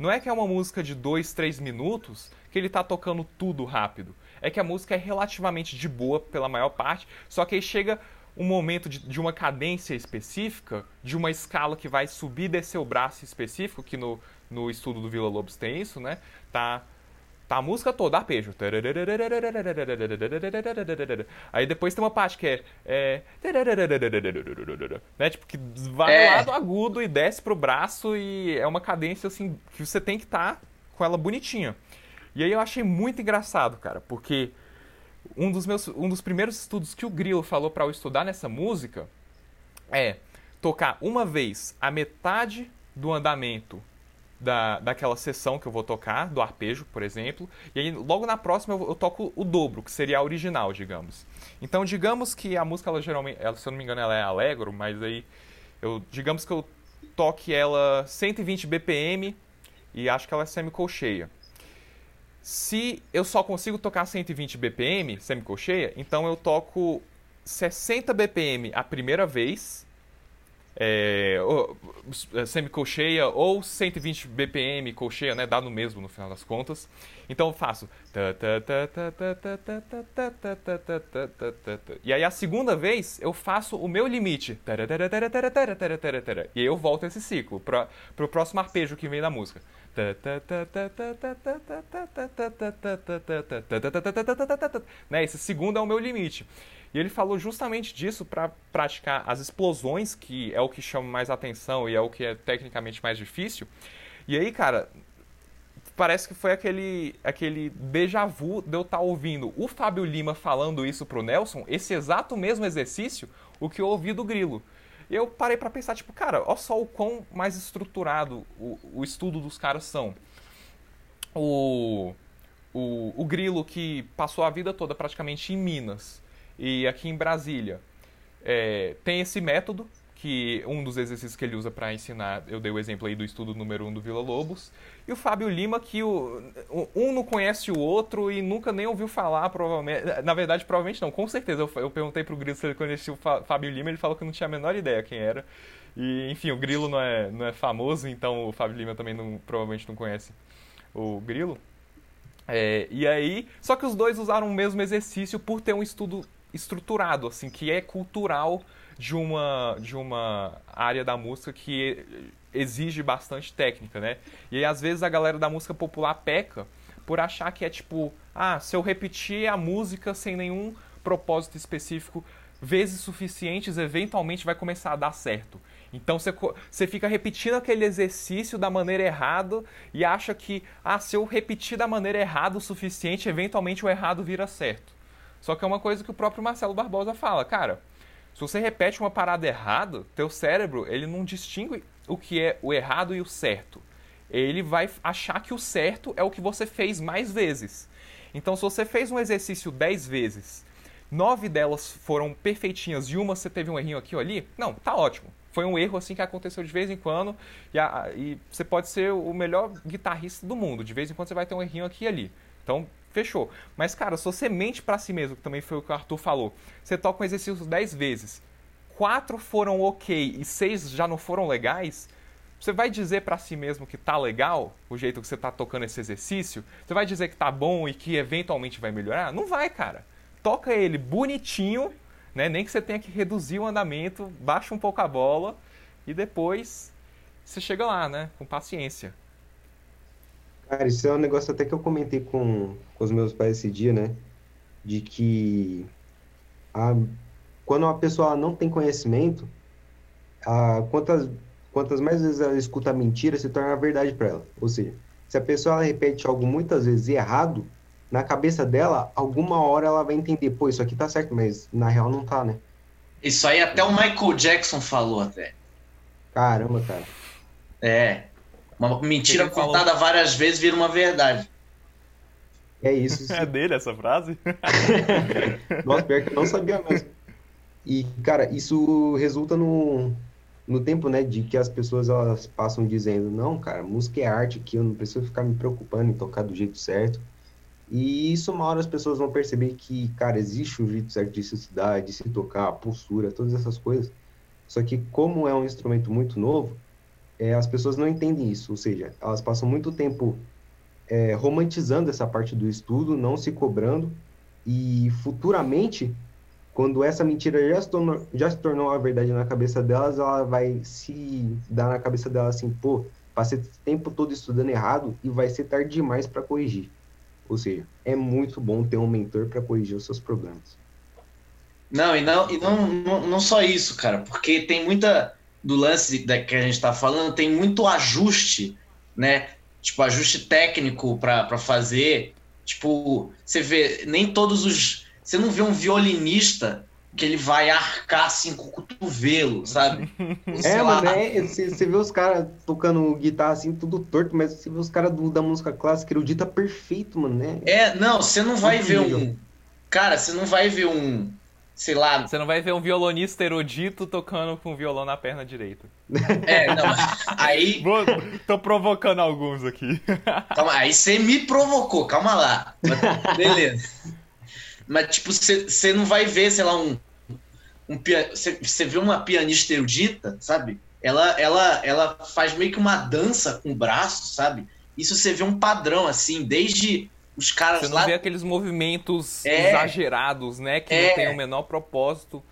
Não é que é uma música de 2, 3 minutos que ele tá tocando tudo rápido. É que a música é relativamente de boa pela maior parte, só que aí chega um momento de, de uma cadência específica, de uma escala que vai subir e descer o braço específico, que no, no estudo do Vila Lobos tem isso, né? Tá Tá a música toda, arpejo. Aí depois tem uma parte que é. né? Tipo, que vai é. do agudo e desce pro braço e é uma cadência assim que você tem que estar tá com ela bonitinha. E aí eu achei muito engraçado, cara, porque um dos meus um dos primeiros estudos que o Grilo falou para eu estudar nessa música é tocar uma vez a metade do andamento da, daquela sessão que eu vou tocar, do arpejo, por exemplo, e aí logo na próxima eu, eu, toco o dobro, que seria a original, digamos. Então, digamos que a música, ela geralmente, ela, se eu não me engano, ela é alegro, mas aí eu, digamos que eu toque ela 120 BPM e acho que ela é semicolcheia. Se eu só consigo tocar 120 BPM, semicolcheia, então eu toco 60 BPM a primeira vez é, semicolcheia ou 120 BPM colcheia, né? Dá no mesmo no final das contas. Então eu faço. E aí a segunda vez eu faço o meu limite. E aí eu volto esse ciclo para o próximo arpejo que vem da música. Né? Esse segundo é o meu limite. E ele falou justamente disso para praticar as explosões, que é o que chama mais atenção e é o que é tecnicamente mais difícil. E aí, cara, parece que foi aquele, aquele déjà vu de eu estar tá ouvindo o Fábio Lima falando isso pro Nelson, esse exato mesmo exercício, o que eu ouvi do Grilo. Eu parei para pensar, tipo, cara, olha só o quão mais estruturado o, o estudo dos caras são. O, o, o Grilo, que passou a vida toda praticamente em Minas, e aqui em Brasília é, tem esse método, que um dos exercícios que ele usa para ensinar, eu dei o exemplo aí do estudo número 1 um do Vila Lobos, e o Fábio Lima, que o, um não conhece o outro e nunca nem ouviu falar, provavelmente. Na verdade, provavelmente não, com certeza. Eu, eu perguntei pro Grilo se ele conhecia o Fábio Lima, ele falou que não tinha a menor ideia quem era. E, enfim, o Grilo não é, não é famoso, então o Fábio Lima também não, provavelmente não conhece o Grilo. É, e aí, só que os dois usaram o mesmo exercício por ter um estudo estruturado, assim, que é cultural de uma, de uma área da música que exige bastante técnica, né? E aí, às vezes, a galera da música popular peca por achar que é tipo, ah, se eu repetir a música sem nenhum propósito específico vezes suficientes, eventualmente vai começar a dar certo. Então você, você fica repetindo aquele exercício da maneira errada e acha que, ah, se eu repetir da maneira errada o suficiente, eventualmente o errado vira certo. Só que é uma coisa que o próprio Marcelo Barbosa fala, cara, se você repete uma parada errada, teu cérebro, ele não distingue o que é o errado e o certo. Ele vai achar que o certo é o que você fez mais vezes. Então, se você fez um exercício 10 vezes, nove delas foram perfeitinhas e uma você teve um errinho aqui ou ali, não, tá ótimo. Foi um erro assim que aconteceu de vez em quando e, a, e você pode ser o melhor guitarrista do mundo. De vez em quando você vai ter um errinho aqui e ali. Então, fechou. Mas, cara, se você mente para si mesmo, que também foi o que o Arthur falou, você toca um exercício 10 vezes, quatro foram ok e seis já não foram legais, você vai dizer para si mesmo que tá legal o jeito que você tá tocando esse exercício? Você vai dizer que tá bom e que eventualmente vai melhorar? Não vai, cara. Toca ele bonitinho né? Nem que você tenha que reduzir o andamento, baixa um pouco a bola e depois você chega lá, né? Com paciência. Cara, isso é um negócio até que eu comentei com, com os meus pais esse dia, né? De que a, quando uma pessoa não tem conhecimento, a, quantas, quantas mais vezes ela escuta a mentira, se torna a verdade para ela. Ou seja, se a pessoa repete algo muitas vezes errado, na cabeça dela, alguma hora ela vai entender, pô, isso aqui tá certo, mas na real não tá, né? Isso aí até o Michael Jackson falou até. Caramba, cara. É. Uma mentira contada falou... várias vezes vira uma verdade. É isso. É dele essa frase? *laughs* Nossa, pior que eu não sabia mesmo. E, cara, isso resulta no, no tempo, né, de que as pessoas elas passam dizendo, não, cara, música é arte aqui, eu não preciso ficar me preocupando em tocar do jeito certo. E isso uma hora as pessoas vão perceber que, cara, existe um jeito certo de se estudar, de se tocar, a postura, todas essas coisas. Só que como é um instrumento muito novo, é, as pessoas não entendem isso. Ou seja, elas passam muito tempo é, romantizando essa parte do estudo, não se cobrando. E futuramente, quando essa mentira já se, tornou, já se tornou a verdade na cabeça delas, ela vai se dar na cabeça dela assim, pô, passei o tempo todo estudando errado e vai ser tarde demais para corrigir. Ou seja, é muito bom ter um mentor para corrigir os seus problemas. Não, e não, e não, não, não só isso, cara, porque tem muita do lance da, que a gente está falando, tem muito ajuste, né? Tipo, ajuste técnico para fazer. Tipo, você vê, nem todos os. Você não vê um violinista que ele vai arcar assim com o cotovelo, sabe? *laughs* é, mano, é, você, você vê os caras tocando guitarra assim, tudo torto, mas você vê os caras da música clássica erudita perfeito, mano, né? É, não, você não vai ver um. Cara, você não vai ver um. Sei lá. Você não vai ver um violonista erudito tocando com violão na perna direita. É, não. Aí. Vou, tô provocando alguns aqui. Calma, aí você me provocou, calma lá. Beleza. Mas, tipo, você não vai ver, sei lá, um. Você um, vê uma pianista erudita, sabe? Ela, ela, ela faz meio que uma dança com o braço, sabe? Isso você vê um padrão, assim, desde os caras Você não lá... vê aqueles movimentos é, exagerados, né? Que é, não tem o menor propósito.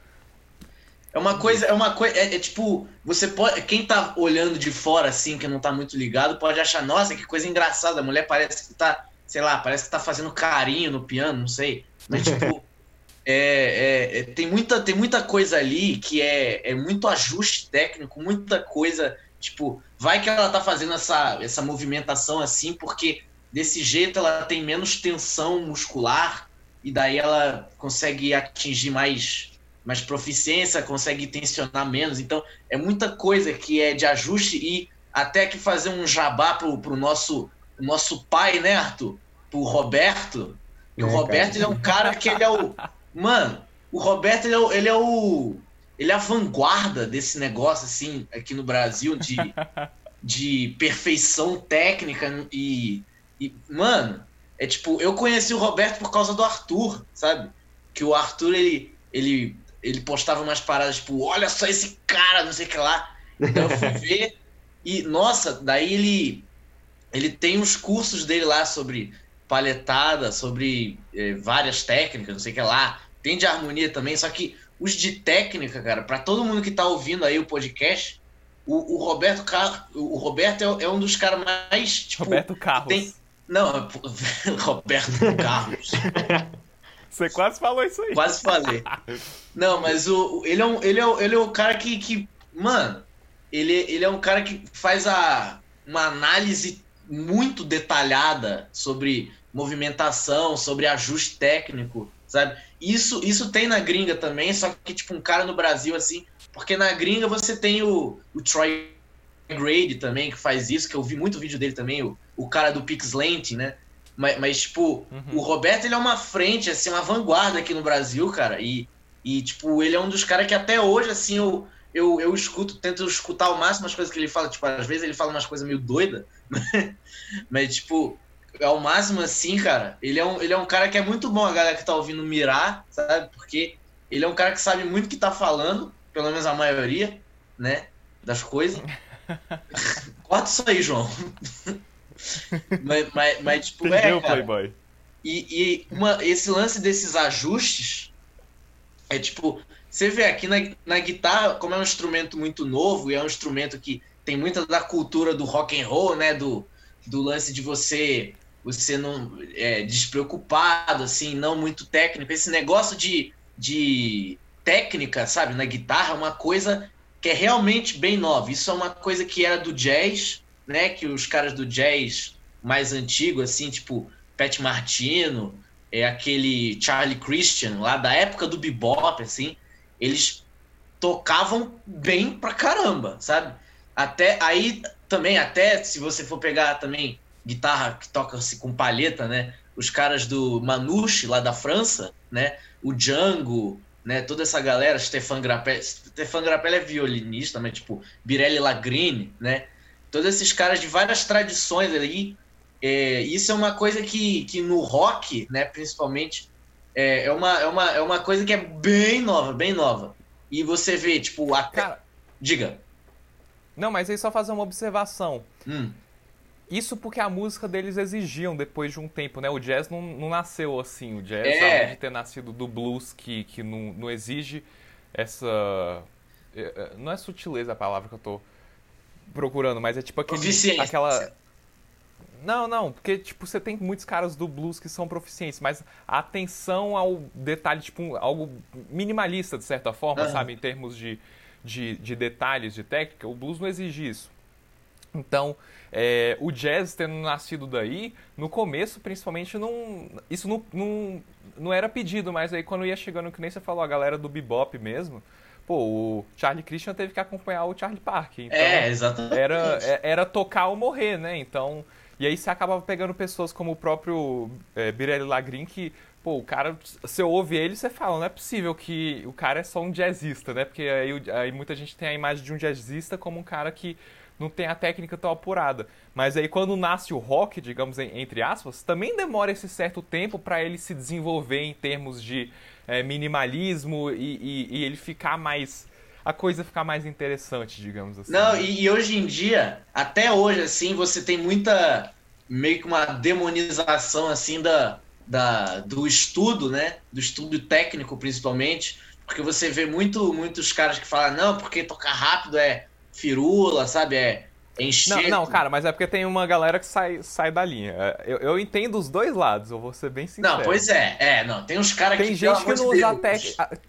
É uma coisa, é uma coisa, é, é, tipo, você pode, quem tá olhando de fora assim, que não tá muito ligado, pode achar, nossa, que coisa engraçada, a mulher parece que tá, sei lá, parece que tá fazendo carinho no piano, não sei. Mas, tipo, *laughs* é, é, é, tem, muita, tem muita coisa ali que é, é muito ajuste técnico, muita coisa. Tipo, vai que ela tá fazendo essa, essa movimentação assim, porque desse jeito ela tem menos tensão muscular e daí ela consegue atingir mais, mais proficiência, consegue tensionar menos. Então, é muita coisa que é de ajuste e até que fazer um jabá pro, pro nosso, nosso pai, né, Arthur? Pro Roberto, e o é, Roberto ele é um cara que ele é o. *laughs* Mano, o Roberto ele é o, ele é o. Ele é a vanguarda desse negócio, assim, aqui no Brasil, de, de perfeição técnica e, e. Mano, é tipo, eu conheci o Roberto por causa do Arthur, sabe? Que o Arthur, ele, ele, ele postava umas paradas, tipo, olha só esse cara, não sei o que lá. Então eu fui ver e, nossa, daí ele, ele tem uns cursos dele lá sobre palhetada, sobre é, várias técnicas, não sei o que lá. Tem de harmonia também, só que os de técnica, cara, para todo mundo que tá ouvindo aí o podcast, o, o Roberto Car... o Roberto é, é, um dos caras mais. Tipo, Roberto Carlos. Tem... Não, *laughs* Roberto Carlos. *laughs* Você quase falou isso aí. Quase falei. Não, mas o, ele, é um, ele, é, ele é o cara que, que. Mano, ele, ele é um cara que faz a, uma análise muito detalhada sobre movimentação, sobre ajuste técnico, sabe? Isso, isso tem na gringa também, só que, tipo, um cara no Brasil, assim, porque na gringa você tem o, o Troy Grade também, que faz isso, que eu vi muito vídeo dele também, o, o cara do Pixlant, né? Mas, mas tipo, uhum. o Roberto, ele é uma frente, assim, uma vanguarda aqui no Brasil, cara, e, e tipo, ele é um dos caras que até hoje, assim, eu, eu, eu escuto, tento escutar ao máximo as coisas que ele fala, tipo, às vezes ele fala umas coisas meio doidas, *laughs* mas, tipo, ao máximo assim, cara, ele é, um, ele é um cara que é muito bom a galera que tá ouvindo mirar, sabe? Porque ele é um cara que sabe muito o que tá falando, pelo menos a maioria, né? Das coisas. *laughs* Corta isso aí, João. *laughs* mas, mas, mas, tipo, Entendeu, é, cara. Playboy. E, e uma, esse lance desses ajustes é tipo, você vê aqui na, na guitarra, como é um instrumento muito novo e é um instrumento que tem muita da cultura do rock and roll, né? Do, do lance de você você não é despreocupado, assim, não muito técnico. Esse negócio de, de técnica, sabe, na guitarra é uma coisa que é realmente bem nova. Isso é uma coisa que era do jazz, né? Que os caras do jazz mais antigo, assim, tipo Pat Martino, é aquele Charlie Christian, lá da época do bebop, assim, eles tocavam bem pra caramba, sabe? Até aí também, até se você for pegar também guitarra que toca-se com palheta, né? Os caras do Manouche, lá da França, né? O Django, né? Toda essa galera, Stefan Grappelli. Stefan Grappelli é violinista, mas tipo, Birelli Lagrini, né? Todos esses caras de várias tradições ali. É, isso é uma coisa que, que no rock, né, principalmente, é, é, uma, é, uma, é uma coisa que é bem nova, bem nova. E você vê, tipo, até. Cara, Diga. Não, mas aí só fazer uma observação. Hum. Isso porque a música deles exigiam depois de um tempo, né? O jazz não, não nasceu assim. O jazz, é. além de ter nascido do blues, que, que não, não exige essa. É, é, não é sutileza a palavra que eu tô procurando, mas é tipo aquele, aquela. Não, não, porque tipo, você tem muitos caras do blues que são proficientes, mas a atenção ao detalhe, tipo, algo minimalista, de certa forma, uhum. sabe? Em termos de, de, de detalhes, de técnica, o blues não exige isso. Então, é, o jazz tendo nascido daí, no começo, principalmente, não, isso não, não, não era pedido, mas aí quando ia chegando, que nem você falou, a galera do bebop mesmo, pô, o Charlie Christian teve que acompanhar o Charlie Parker. Então, é, exatamente. Era, é, era tocar ou morrer, né? Então, e aí você acabava pegando pessoas como o próprio é, Birelli Lagrin, que, pô, o cara, você ouve ele e você fala, não é possível que o cara é só um jazzista, né? Porque aí, aí muita gente tem a imagem de um jazzista como um cara que não tem a técnica tão apurada. Mas aí quando nasce o rock, digamos entre aspas, também demora esse certo tempo para ele se desenvolver em termos de é, minimalismo e, e, e, ele ficar mais a coisa ficar mais interessante, digamos assim. Não, e, e hoje em dia, até hoje assim, você tem muita meio que uma demonização assim da, da do estudo, né? Do estudo técnico principalmente, porque você vê muito muitos caras que falam não, porque tocar rápido é firula, sabe? É encher. Não, não, cara, mas é porque tem uma galera que sai, sai da linha. É, eu, eu entendo os dois lados, eu vou ser bem sincero. Não, pois é, é, não. Tem uns caras que. Tem gente que não usa a técnica.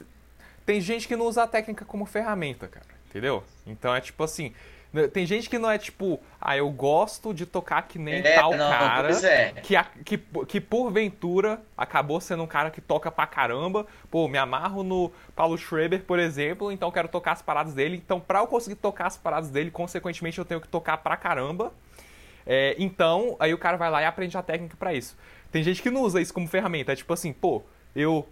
Tem gente que não usa a técnica como ferramenta, cara. Entendeu? Então é tipo assim. Né, tem gente que não é tipo, ah, eu gosto de tocar que nem é, tal não, cara. É. Que, que, que porventura acabou sendo um cara que toca pra caramba. Pô, me amarro no Paulo Schreber, por exemplo, então quero tocar as paradas dele. Então, pra eu conseguir tocar as paradas dele, consequentemente eu tenho que tocar pra caramba. É, então, aí o cara vai lá e aprende a técnica para isso. Tem gente que não usa isso como ferramenta. É tipo assim, pô, eu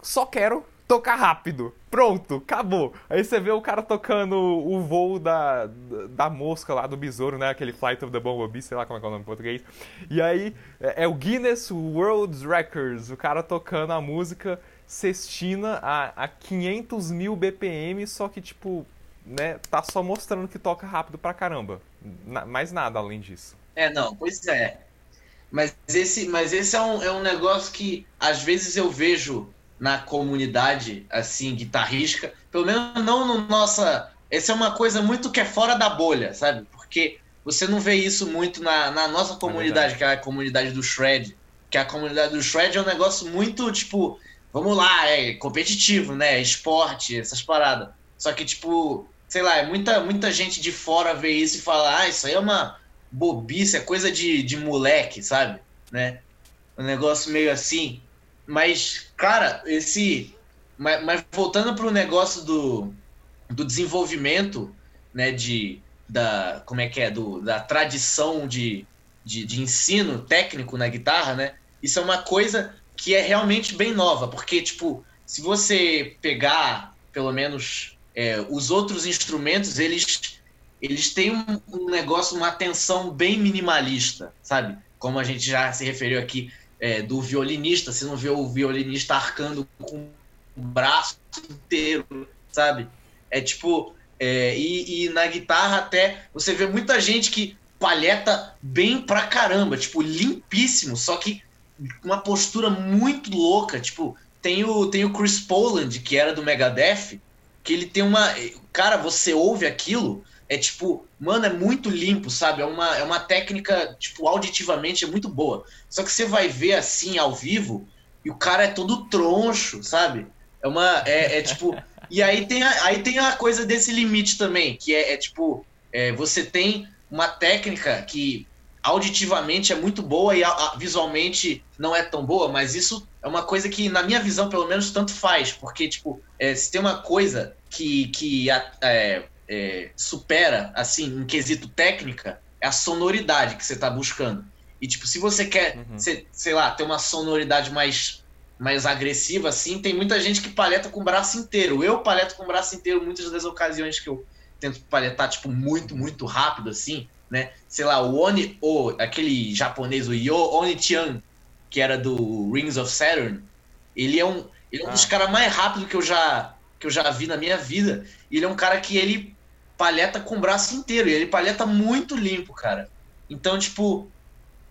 só quero tocar rápido. Pronto, acabou. Aí você vê o cara tocando o voo da, da mosca lá, do besouro, né? Aquele Flight of the Bumblebee, sei lá como é, é o nome em português. E aí é, é o Guinness World Records, o cara tocando a música Cestina a, a 500 mil BPM, só que tipo né, tá só mostrando que toca rápido pra caramba. Na, mais nada além disso. É, não, pois é. Mas esse, mas esse é, um, é um negócio que às vezes eu vejo na comunidade, assim, guitarrística, pelo menos não no nossa. Essa é uma coisa muito que é fora da bolha, sabe? Porque você não vê isso muito na, na nossa comunidade, é que é a comunidade do Shred. Que a comunidade do Shred é um negócio muito, tipo, vamos lá, é competitivo, né? Esporte, essas paradas. Só que, tipo, sei lá, é muita, muita gente de fora vê isso e fala, ah, isso aí é uma bobice, é coisa de, de moleque, sabe? Né? Um negócio meio assim. Mas, cara, esse. Mas, mas voltando para o negócio do, do desenvolvimento, né? De. Da, como é que é? Do, da tradição de, de, de ensino técnico na guitarra, né? Isso é uma coisa que é realmente bem nova, porque, tipo, se você pegar, pelo menos, é, os outros instrumentos, eles, eles têm um, um, negócio, uma atenção bem minimalista, sabe? Como a gente já se referiu aqui é, do violinista, você não vê o violinista arcando com o braço inteiro, sabe? É tipo. É, e, e, na guitarra até você vê muita gente que palheta bem pra caramba, tipo, limpíssimo, só que uma postura muito louca. Tipo, tem o, tem o Chris Poland, que era do Megadeth, que ele tem uma. Cara, você ouve aquilo, é tipo, mano, é muito limpo, sabe? É uma, é uma técnica, tipo, auditivamente é muito boa. Só que você vai ver assim ao vivo e o cara é todo troncho, sabe? É uma. É, é tipo. E aí tem, a, aí tem a coisa desse limite também, que é, é tipo, é, você tem uma técnica que auditivamente é muito boa e a, a, visualmente não é tão boa, mas isso é uma coisa que, na minha visão, pelo menos, tanto faz, porque, tipo, é, se tem uma coisa que, que é, é, supera, assim, em quesito técnica, é a sonoridade que você está buscando. E, tipo, se você quer, uhum. sei, sei lá, ter uma sonoridade mais, mais agressiva, assim, tem muita gente que paleta com o braço inteiro. Eu paleto com o braço inteiro muitas das ocasiões que eu tento paletar, tipo, muito, muito rápido, assim, né? Sei lá, o Oni, o, aquele japonês, o Yo Oni-chan, que era do Rings of Saturn, ele é um, ele é um ah. dos caras mais rápidos que eu já que eu já vi na minha vida. Ele é um cara que ele palheta com o braço inteiro. E ele palheta muito limpo, cara. Então, tipo,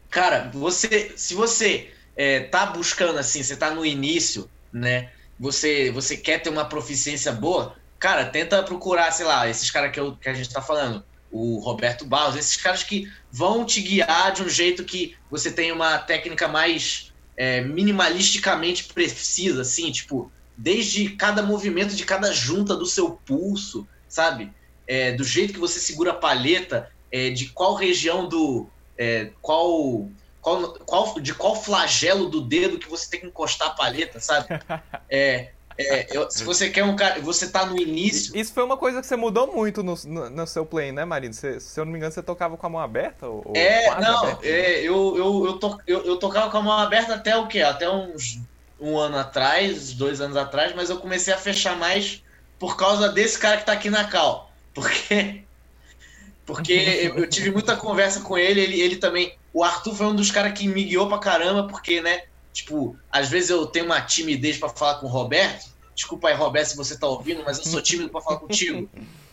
cara, você. Se você é, tá buscando assim, você tá no início, né? Você, você quer ter uma proficiência boa, cara, tenta procurar, sei lá, esses caras que, que a gente tá falando. O Roberto Barros, esses caras que vão te guiar de um jeito que você tem uma técnica mais é, minimalisticamente precisa, assim, tipo, desde cada movimento de cada junta do seu pulso, sabe? É, do jeito que você segura a palheta, é, de qual região do. É, qual, qual, qual, de qual flagelo do dedo que você tem que encostar a palheta, sabe? *laughs* É, é, eu, se você quer um cara. Você tá no início. Isso foi uma coisa que você mudou muito no, no, no seu play, né, Marino? Você, se eu não me engano, você tocava com a mão aberta? Ou é, não, aberta, é, eu, eu, eu, to, eu, eu, tocava com a mão aberta até o quê? Até uns um ano atrás, dois anos atrás, mas eu comecei a fechar mais por causa desse cara que tá aqui na Cal. Porque. *laughs* Porque eu tive muita conversa com ele, ele, ele também. O Arthur foi um dos caras que me guiou pra caramba, porque, né? Tipo, às vezes eu tenho uma timidez para falar com o Roberto. Desculpa aí, Roberto, se você tá ouvindo, mas eu sou tímido para falar contigo.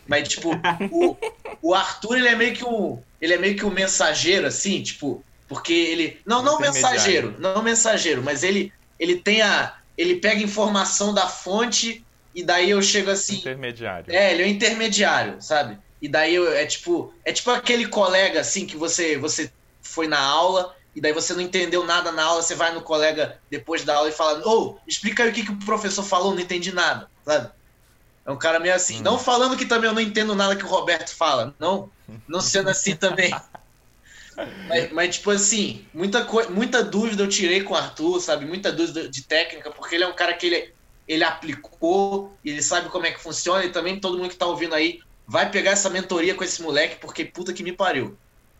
Mas, tipo, o, o Arthur, ele é meio que um. Ele é meio que um mensageiro, assim, tipo. Porque ele. Não, não mensageiro, não mensageiro, mas ele ele tem a. Ele pega informação da fonte e daí eu chego assim. Intermediário. É, ele é o intermediário, sabe? E daí eu, é tipo. É tipo aquele colega assim que você, você foi na aula e daí você não entendeu nada na aula, você vai no colega depois da aula e fala, ô, oh, explica aí o que, que o professor falou, não entendi nada, sabe? É um cara meio assim. Hum. Não falando que também eu não entendo nada que o Roberto fala. Não, não sendo assim também. *laughs* Mas, mas, tipo assim, muita, muita dúvida eu tirei com o Arthur, sabe? Muita dúvida de técnica, porque ele é um cara que ele, ele aplicou, ele sabe como é que funciona, e também todo mundo que tá ouvindo aí vai pegar essa mentoria com esse moleque, porque puta que me pariu.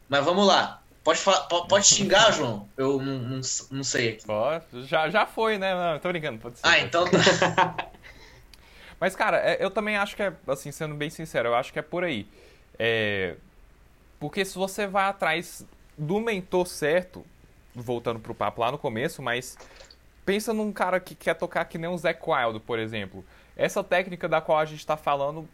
Mas vamos lá. Pode, pode xingar, *laughs* João? Eu não, não, não sei aqui. Pode. Já, já foi, né? Não, tô brincando. Pode ser. Ah, então tá. *laughs* Mas, cara, é, eu também acho que é, assim, sendo bem sincero, eu acho que é por aí. É, porque se você vai atrás do mentor certo, voltando pro papo lá no começo, mas pensa num cara que quer tocar que nem um Zé Wild, por exemplo. Essa técnica da qual a gente está falando,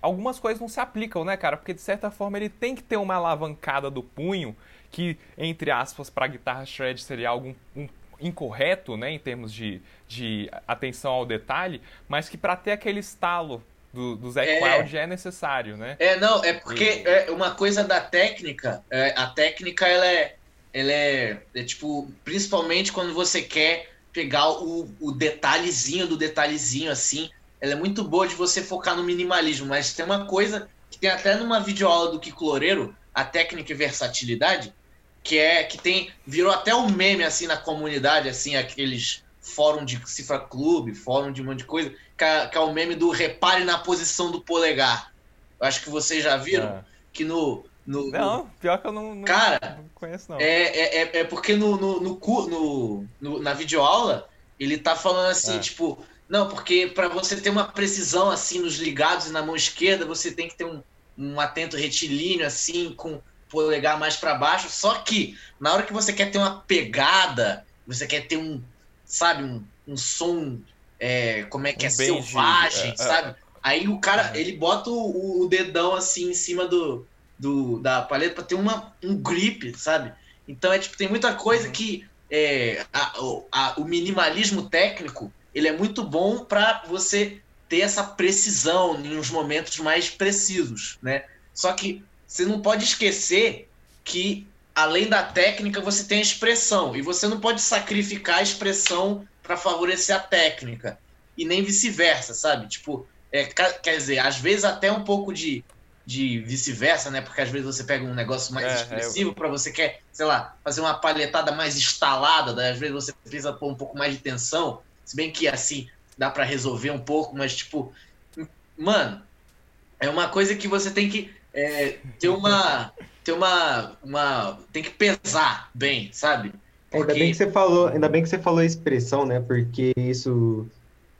algumas coisas não se aplicam, né, cara? Porque de certa forma ele tem que ter uma alavancada do punho, que, entre aspas, para guitarra shred seria algo um, incorreto, né, em termos de, de atenção ao detalhe, mas que para ter aquele estalo do, do Zac é, Wild é necessário, né? É, não, é porque é uma coisa da técnica, é, a técnica ela é, ela é, é, tipo, principalmente quando você quer pegar o, o detalhezinho do detalhezinho assim, ela é muito boa de você focar no minimalismo, mas tem uma coisa que tem até numa videoaula do Kiko Loureiro, a técnica e versatilidade, que é que tem virou até um meme assim na comunidade, assim, aqueles fórum de cifra clube, fórum de um monte de coisa, que é, o meme do repare na posição do polegar. Eu acho que vocês já viram é. que no, no, não, no... pior que eu não, não, Cara, não conheço, não. É, é, é, é porque no, no, no, no, no na videoaula ele tá falando assim, é. tipo, não, porque para você ter uma precisão assim nos ligados e na mão esquerda, você tem que ter um, um atento retilíneo assim, com polegar mais para baixo. Só que na hora que você quer ter uma pegada, você quer ter um, sabe, um, um som, é, como é que um é, selvagem, é, sabe? Aí o cara, ele bota o, o, dedão assim em cima do, do da paleta para ter uma, um grip, sabe? Então é tipo, tem muita coisa uhum. que é, a, a, o minimalismo técnico ele é muito bom para você ter essa precisão em uns momentos mais precisos, né? Só que você não pode esquecer que além da técnica você tem a expressão e você não pode sacrificar a expressão para favorecer a técnica e nem vice-versa, sabe? Tipo, é, quer dizer, às vezes até um pouco de, de vice-versa, né? Porque às vezes você pega um negócio mais é, expressivo eu... para você quer, sei lá, fazer uma palhetada mais instalada, né? às vezes você precisa pôr um pouco mais de tensão. Se bem que assim dá para resolver um pouco, mas tipo, mano, é uma coisa que você tem que é, ter uma ter uma, uma tem que pesar bem, sabe? Porque... Ainda bem que você falou, ainda bem que você falou a expressão, né? Porque isso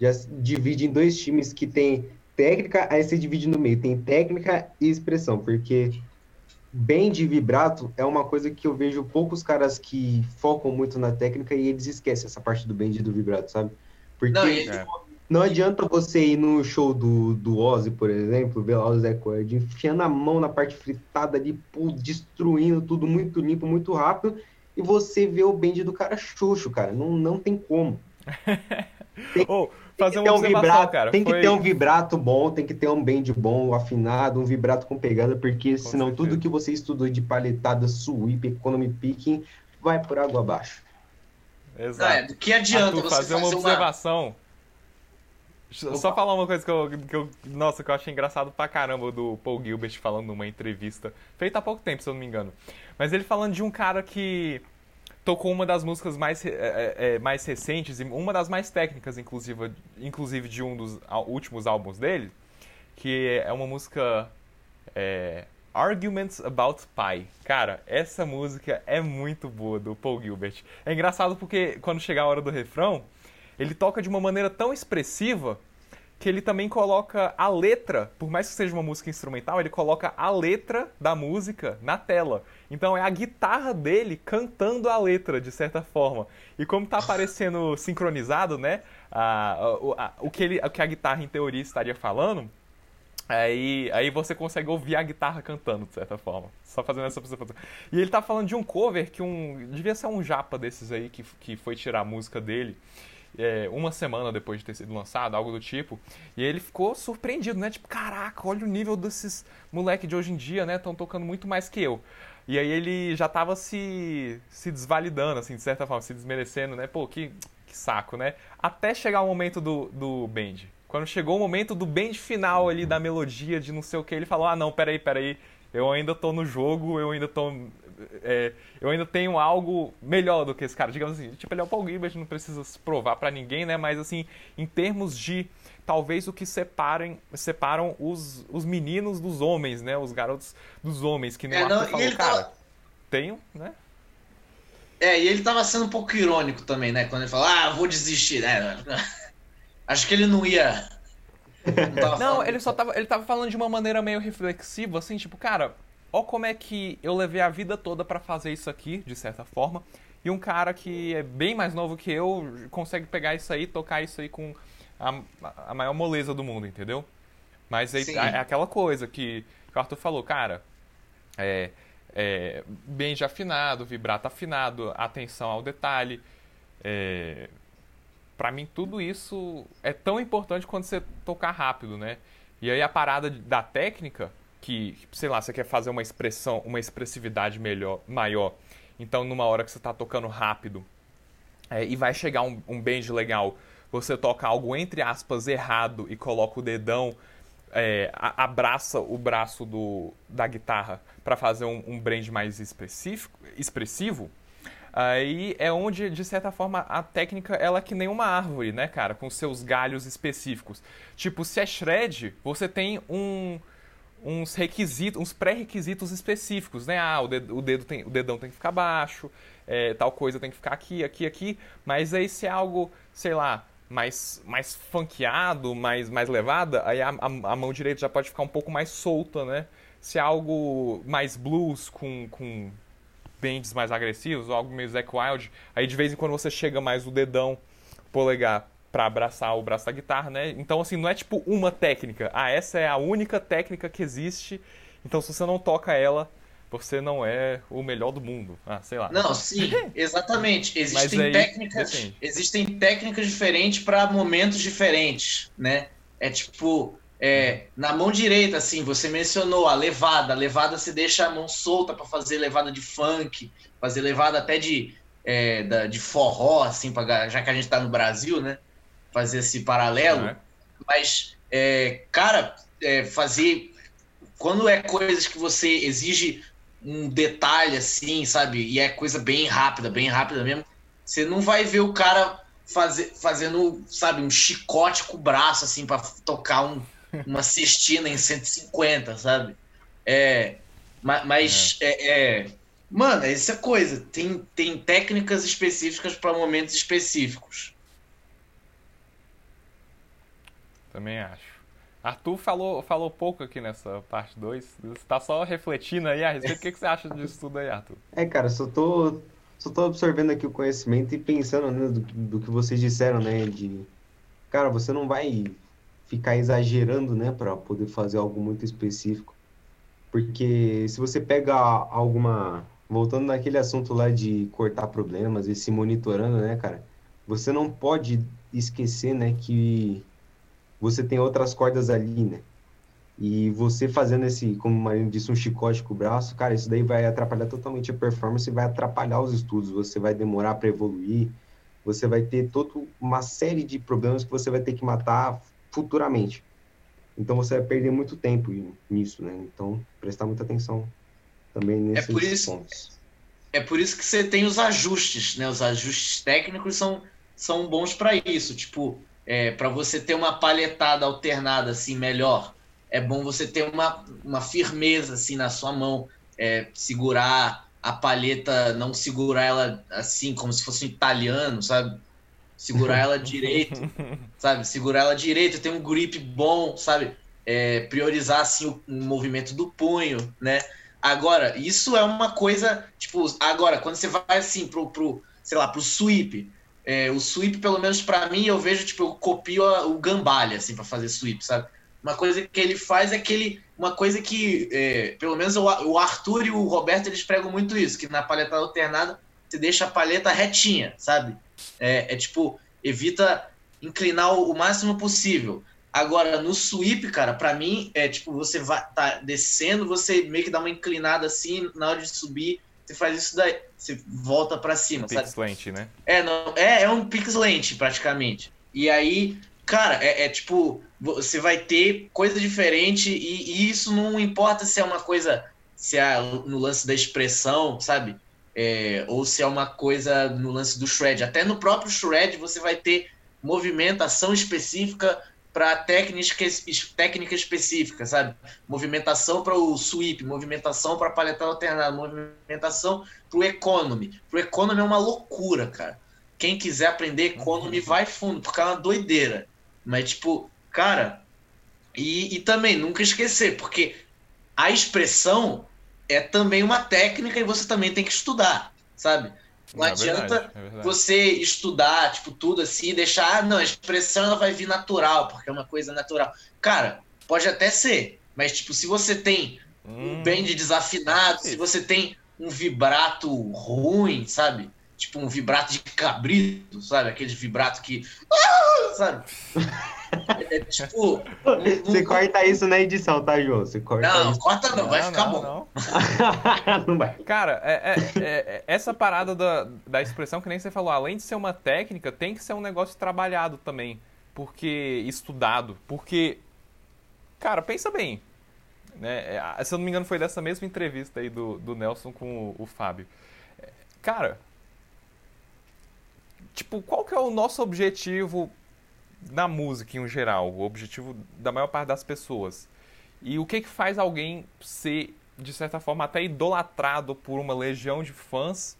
já divide em dois times que tem técnica, aí você divide no meio, tem técnica e expressão, porque bem de vibrato é uma coisa que eu vejo poucos caras que focam muito na técnica e eles esquecem essa parte do bend do vibrato, sabe? Porque não, é. Não adianta você ir no show do, do Ozzy, por exemplo, ver lá o Zé Cord enfiando a mão na parte fritada ali, pô, destruindo tudo muito limpo, muito rápido, e você vê o bend do cara xoxo, cara. Não, não tem como. *laughs* Tem, oh, fazer uma um vibrato, cara. Tem que Foi... ter um vibrato bom, tem que ter um bend bom, afinado, um vibrato com pegada, porque com senão certeza. tudo que você estudou de paletada, sweep, economy picking, vai por água abaixo. Exato. É, do que adianta Arthur, você fazer uma observação? Uma... Só falar uma coisa que eu, que eu, Nossa, que eu achei engraçado pra caramba do Paul Gilbert falando numa entrevista, feita há pouco tempo, se eu não me engano. Mas ele falando de um cara que tocou uma das músicas mais, é, é, é, mais recentes, e uma das mais técnicas, inclusive, inclusive de um dos últimos álbuns dele, que é uma música é, Arguments About Pie. Cara, essa música é muito boa do Paul Gilbert. É engraçado porque quando chegar a hora do refrão, ele toca de uma maneira tão expressiva que ele também coloca a letra, por mais que seja uma música instrumental, ele coloca a letra da música na tela. Então é a guitarra dele cantando a letra, de certa forma. E como está aparecendo sincronizado, né? A, a, a, o, que ele, o que a guitarra, em teoria, estaria falando, aí, aí você consegue ouvir a guitarra cantando, de certa forma. Só fazendo essa observação. E ele tá falando de um cover que um. Devia ser um japa desses aí que, que foi tirar a música dele é, uma semana depois de ter sido lançado, algo do tipo. E ele ficou surpreendido, né? Tipo, caraca, olha o nível desses moleques de hoje em dia, né? Estão tocando muito mais que eu. E aí ele já tava se, se desvalidando, assim, de certa forma, se desmerecendo, né? Pô, que, que saco, né? Até chegar o momento do, do bend. Quando chegou o momento do bend final ali, da melodia, de não sei o que, ele falou, ah, não, peraí, peraí, eu ainda tô no jogo, eu ainda tô é, eu ainda tenho algo melhor do que esse cara. Digamos assim, tipo, ele é o Paul Gilbert, não precisa se provar para ninguém, né? Mas assim, em termos de talvez o que separem, separam os, os meninos dos homens, né? Os garotos dos homens, que nem é, não, falou, cara, tava... tenho, né? É, e ele tava sendo um pouco irônico também, né? Quando ele falou, ah, vou desistir. É, *laughs* acho que ele não ia. Não, não ele só tava. Ele tava falando de uma maneira meio reflexiva, assim, tipo, cara, ó como é que eu levei a vida toda para fazer isso aqui, de certa forma, e um cara que é bem mais novo que eu consegue pegar isso aí, tocar isso aí com a, a maior moleza do mundo, entendeu? Mas aí é aquela coisa que, que o Arthur falou, cara, é, é, bend afinado, vibrato afinado, atenção ao detalhe. É, para mim, tudo isso é tão importante quando você tocar rápido, né? E aí a parada da técnica, que, sei lá, você quer fazer uma expressão, uma expressividade melhor, maior. Então, numa hora que você está tocando rápido é, e vai chegar um, um bend legal, você toca algo entre aspas errado e coloca o dedão, é, abraça o braço do, da guitarra para fazer um, um blend mais específico, expressivo, aí é onde, de certa forma, a técnica ela é que nem uma árvore, né, cara? Com seus galhos específicos. Tipo, se é shred, você tem um, uns requisitos, uns pré-requisitos específicos, né? Ah, o, dedo, o, dedo tem, o dedão tem que ficar baixo, é, tal coisa tem que ficar aqui, aqui, aqui. Mas aí se é algo, sei lá, mais, mais funkeado, mais, mais levada, aí a, a, a, mão direita já pode ficar um pouco mais solta, né? Se é algo mais blues, com, com bends mais agressivos, ou algo meio Zack Wild, aí de vez em quando você chega mais o dedão polegar para abraçar o braço da guitarra, né? Então, assim, não é tipo uma técnica. Ah, essa é a única técnica que existe. Então, se você não toca ela, você não é o melhor do mundo. Ah, sei lá. Não, sim, *laughs* exatamente. Existem aí, técnicas, existem técnicas diferentes para momentos diferentes, né? É tipo, é, na mão direita, assim, você mencionou a levada. A levada se deixa a mão solta para fazer levada de funk, fazer levada até de, é, da, de forró, assim, pra, já que a gente está no Brasil, né? Fazer esse paralelo. Uhum. Mas, é, cara, é, fazer. Quando é coisas que você exige um detalhe, assim, sabe? E é coisa bem rápida, bem rápida mesmo. Você não vai ver o cara fazer, fazendo, sabe, um chicote com o braço, assim, para tocar um uma cestina em 150, sabe? É, mas, é. É, é, mano, essa é coisa. Tem, tem técnicas específicas para momentos específicos. Também acho. Arthur falou, falou pouco aqui nessa parte 2. Você tá só refletindo aí a respeito. O que, que você acha disso tudo aí, Arthur? É, cara, só tô, só tô absorvendo aqui o conhecimento e pensando né, do, do que vocês disseram, né? De, cara, você não vai ficar exagerando, né, para poder fazer algo muito específico. Porque se você pega alguma. Voltando naquele assunto lá de cortar problemas e se monitorando, né, cara? Você não pode esquecer, né, que você tem outras cordas ali, né? E você fazendo esse, como o Marino disse, um chicote com o braço, cara, isso daí vai atrapalhar totalmente a performance e vai atrapalhar os estudos. Você vai demorar para evoluir, você vai ter toda uma série de problemas que você vai ter que matar futuramente. Então você vai perder muito tempo nisso, né? Então prestar muita atenção também nesses é por isso, pontos. É por isso que você tem os ajustes, né? Os ajustes técnicos são, são bons para isso. Tipo, é, para você ter uma palhetada alternada assim melhor, é bom você ter uma, uma firmeza assim na sua mão, é, segurar a palheta, não segurar ela assim como se fosse um italiano, sabe? segurar ela *laughs* direito, sabe? Segurar ela direito, ter um grip bom, sabe? É, priorizar assim o, o, movimento do punho, né? Agora, isso é uma coisa, tipo, agora, quando você vai assim pro, pro sei lá, pro sweep, é, o sweep, pelo menos para mim, eu vejo, tipo, eu copio a, o gambalha, assim, para fazer sweep, sabe? Uma coisa que ele faz é que ele, uma coisa que, é, pelo menos o, Arthur e o Roberto, eles pregam muito isso, que na palheta alternada, você deixa a palheta retinha, sabe? É, é tipo, evita inclinar o, o, máximo possível. Agora, no sweep, cara, para mim, é tipo, você vai tá descendo, você meio que dá uma inclinada assim, na hora de subir, você faz isso daí, você volta para cima, pix sabe? lente, né? É, não, é, é um pix lente, praticamente. E aí, cara, é, é, tipo, você vai ter coisa diferente e, e, isso não importa se é uma coisa, se é no lance da expressão, sabe? é, ou se é uma coisa no lance do shred. Até no próprio shred você vai ter movimentação específica para técnica, técnica específica, sabe? Movimentação para o sweep, movimentação para paletada alternada, movimentação para o economy. Para o economy é uma loucura, cara. Quem quiser aprender economy vai fundo, porque é uma doideira. Mas, tipo, cara, e, e também nunca esquecer, porque a expressão é também uma técnica e você também tem que estudar, sabe? Não é adianta verdade, é você estudar, tipo, tudo assim, deixar, ah, não, a expressão ela vai vir natural, porque é uma coisa natural. Cara, pode até ser. Mas, tipo, se você tem um band desafinado, se você tem um vibrato ruim, sabe? Tipo um vibrato de cabrito, sabe? Aquele vibrato que. Ah! Sabe? É, é tipo. Um, Você corta isso na edição, tá, João? Você corta não, isso. corta não, não vai ficar não, bom. Não. *laughs* não vai. Cara, é, é, é, essa parada da, da expressão que nem você falou, além de ser uma técnica, tem que ser um negócio trabalhado também. Porque. estudado. Porque. Cara, pensa bem. Né? É, se eu não me engano, foi dessa mesma entrevista aí do, do Nelson com o, o Fábio. Cara, tipo, qual que é o nosso objetivo na música em geral? O objetivo da maior parte das pessoas. E o que que faz alguém ser, de certa forma, até idolatrado por uma legião de fãs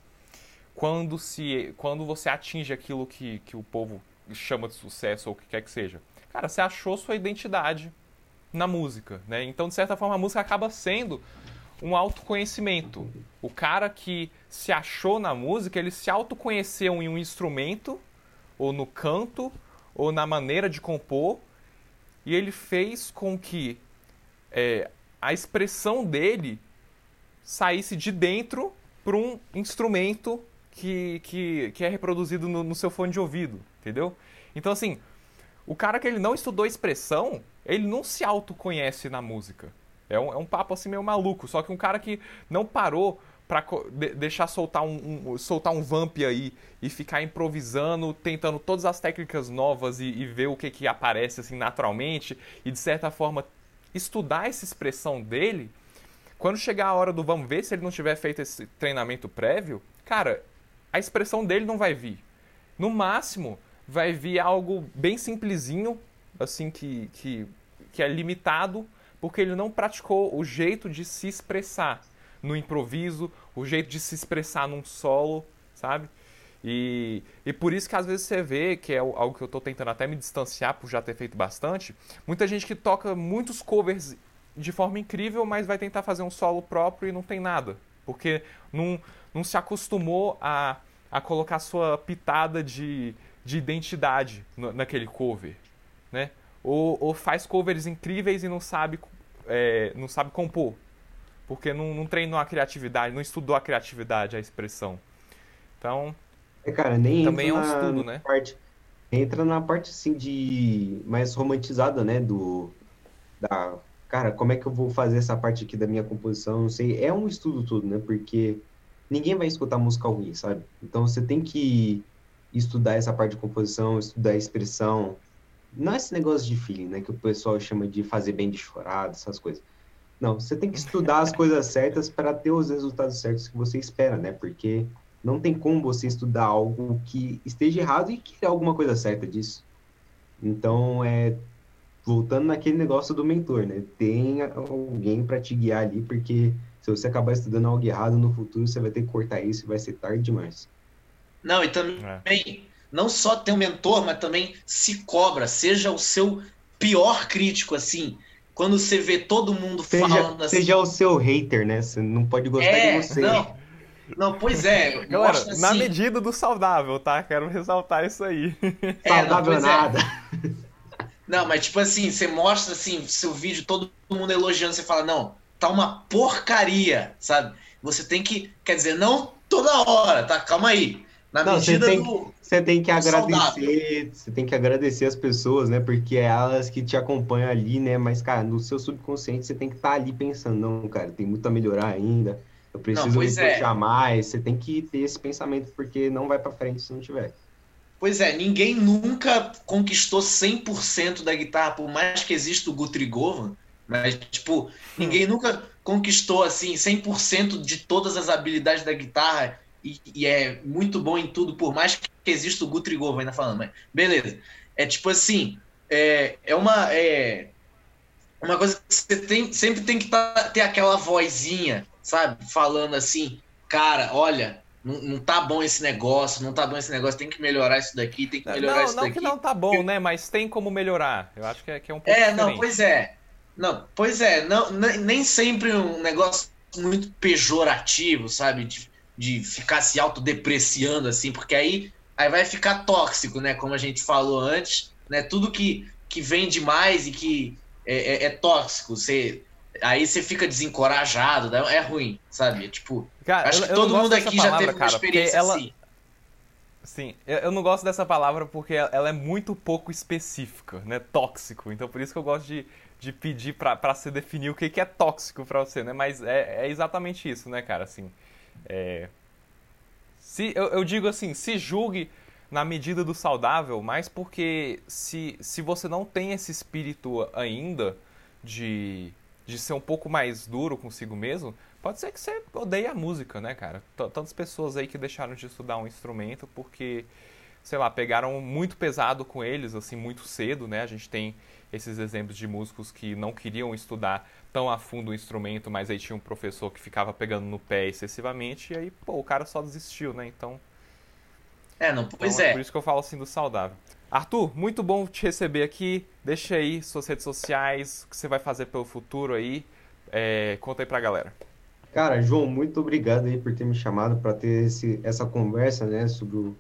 quando, se, quando você atinge aquilo que, que o povo chama de sucesso ou o que quer que seja? Cara, você achou sua identidade na música, né? Então, de certa forma, a música acaba sendo um autoconhecimento. O cara que se achou na música, ele se autoconheceu em um instrumento, ou no canto, ou na maneira de compor, e ele fez com que é, a expressão dele saísse de dentro para um instrumento que, que, que é reproduzido no, no seu fone de ouvido, entendeu? Então, assim, o cara que ele não estudou expressão, ele não se autoconhece na música. É um, é um papo assim meio maluco. Só que um cara que não parou para de, deixar soltar um, um, soltar um vamp aí e ficar improvisando, tentando todas as técnicas novas e, e, ver o que, que aparece assim naturalmente e de certa forma estudar essa expressão dele. Quando chegar a hora do vamos ver, se ele não tiver feito esse treinamento prévio, cara, a expressão dele não vai vir. No máximo, vai vir algo bem simplesinho, assim, que, que, que é limitado, porque ele não praticou o jeito de se expressar no improviso, o jeito de se expressar num solo, sabe? E, e por isso que às vezes você vê, que é algo que eu estou tentando até me distanciar por já ter feito bastante, muita gente que toca muitos covers de forma incrível, mas vai tentar fazer um solo próprio e não tem nada. Porque não, não se acostumou a, a colocar sua pitada de, de identidade naquele cover, né? Ou, ou, faz covers incríveis e não sabe, é, não sabe compor, porque não, não treinou a criatividade, não estudou a criatividade, a expressão. Então, é, cara, nem também é um estudo, né? Parte, entra na parte assim de mais romantizada, né, do da cara, como é que eu vou fazer essa parte aqui da minha composição? Não sei, é um estudo tudo, né? Porque ninguém vai escutar música ruim, sabe? Então você tem que estudar essa parte de composição, estudar a expressão. Não é esse negócio de feeling, né? Que o pessoal chama de fazer bem de chorado, essas coisas. Não, você tem que estudar as coisas *laughs* certas para ter os resultados certos que você espera, né? Porque não tem como você estudar algo que esteja errado e querer alguma coisa certa disso. Então, é voltando naquele negócio do mentor, né? Tem alguém para te guiar ali, porque se você acabar estudando algo errado no futuro, você vai ter que cortar isso e vai ser tarde demais. Não, e também, é. Não só ter um mentor, mas também se cobra, seja o seu pior crítico, assim. Quando você vê todo mundo seja, falando assim. Seja o seu hater, né? Você não pode gostar é, de você. Não, não pois é. *laughs* Galera, assim, na medida do saudável, tá? Quero ressaltar isso aí. *laughs* É, saudável não, é. nada. É. Não, mas tipo assim, você mostra assim, seu vídeo, todo mundo elogiando, você fala, não, tá uma porcaria, sabe? Você tem que, quer dizer, não toda hora, tá? Calma aí. Na Não, medida você tem, do. Você tem que agradecer, saudável. você tem que agradecer as pessoas, né? Porque é elas que te acompanham ali, né? Mas, cara, no seu subconsciente você tem que estar tá ali pensando, não, cara, tem muito a melhorar ainda. Eu preciso não, me é. puxar mais. Você tem que ter esse pensamento, porque não vai para frente se não tiver. Pois é, ninguém nunca conquistou 100% da guitarra, por mais que exista o Guthrie Govan, mas, tipo, ninguém hum. nunca conquistou, assim, 100% de todas as habilidades da guitarra e, e, é muito bom em tudo, por mais que exista o Guthrie Govan ainda falando, mas beleza. É tipo assim, é, é uma é uma coisa que você tem, sempre tem que tá, ter aquela vozinha, sabe? Falando assim, cara, olha, não, não, tá bom esse negócio, não tá bom esse negócio, tem que melhorar isso daqui, tem que melhorar não, isso não daqui. Não que não tá bom, né? Mas tem como melhorar. Eu acho que é, que é um pouco É, diferente. não, pois é. Não, pois é, não, nem sempre um negócio muito pejorativo, sabe? De, de ficar se autodepreciando assim, porque aí, aí vai ficar tóxico, né? Como a gente falou antes, né? Tudo que, que vem demais e que, é, é, é tóxico. Você, aí você fica desencorajado, é ruim, sabe? Tipo, cara, acho eu, que todo mundo aqui palavra, já teve uma cara, experiência ela... assim. Sim, eu não gosto dessa palavra porque ela é muito pouco específica, né? Tóxico. Então por isso que eu gosto de, de pedir pra, pra você definir o que, que é tóxico pra você, né? Mas é, é exatamente isso, né, cara? Assim, é... se, eu, eu digo assim, se julgue na medida do saudável, mas porque se, se você não tem esse espírito ainda de, de ser um pouco mais duro consigo mesmo, pode ser que você odeie a música, né, cara? Tantas pessoas aí que deixaram de estudar um instrumento porque, sei lá, pegaram muito pesado com eles, assim, muito cedo, né? A gente tem esses exemplos de músicos que não queriam estudar tão a fundo o instrumento, mas aí tinha um professor que ficava pegando no pé excessivamente, e aí, pô, o cara só desistiu, né? Então, é, não, pois então, é. Por isso que eu falo assim do saudável. Arthur, muito bom te receber aqui. Deixa aí suas redes sociais, o que você vai fazer pelo futuro aí. É, conta aí pra galera. Cara, João, muito obrigado aí por ter me chamado para ter esse, essa conversa, né, sobre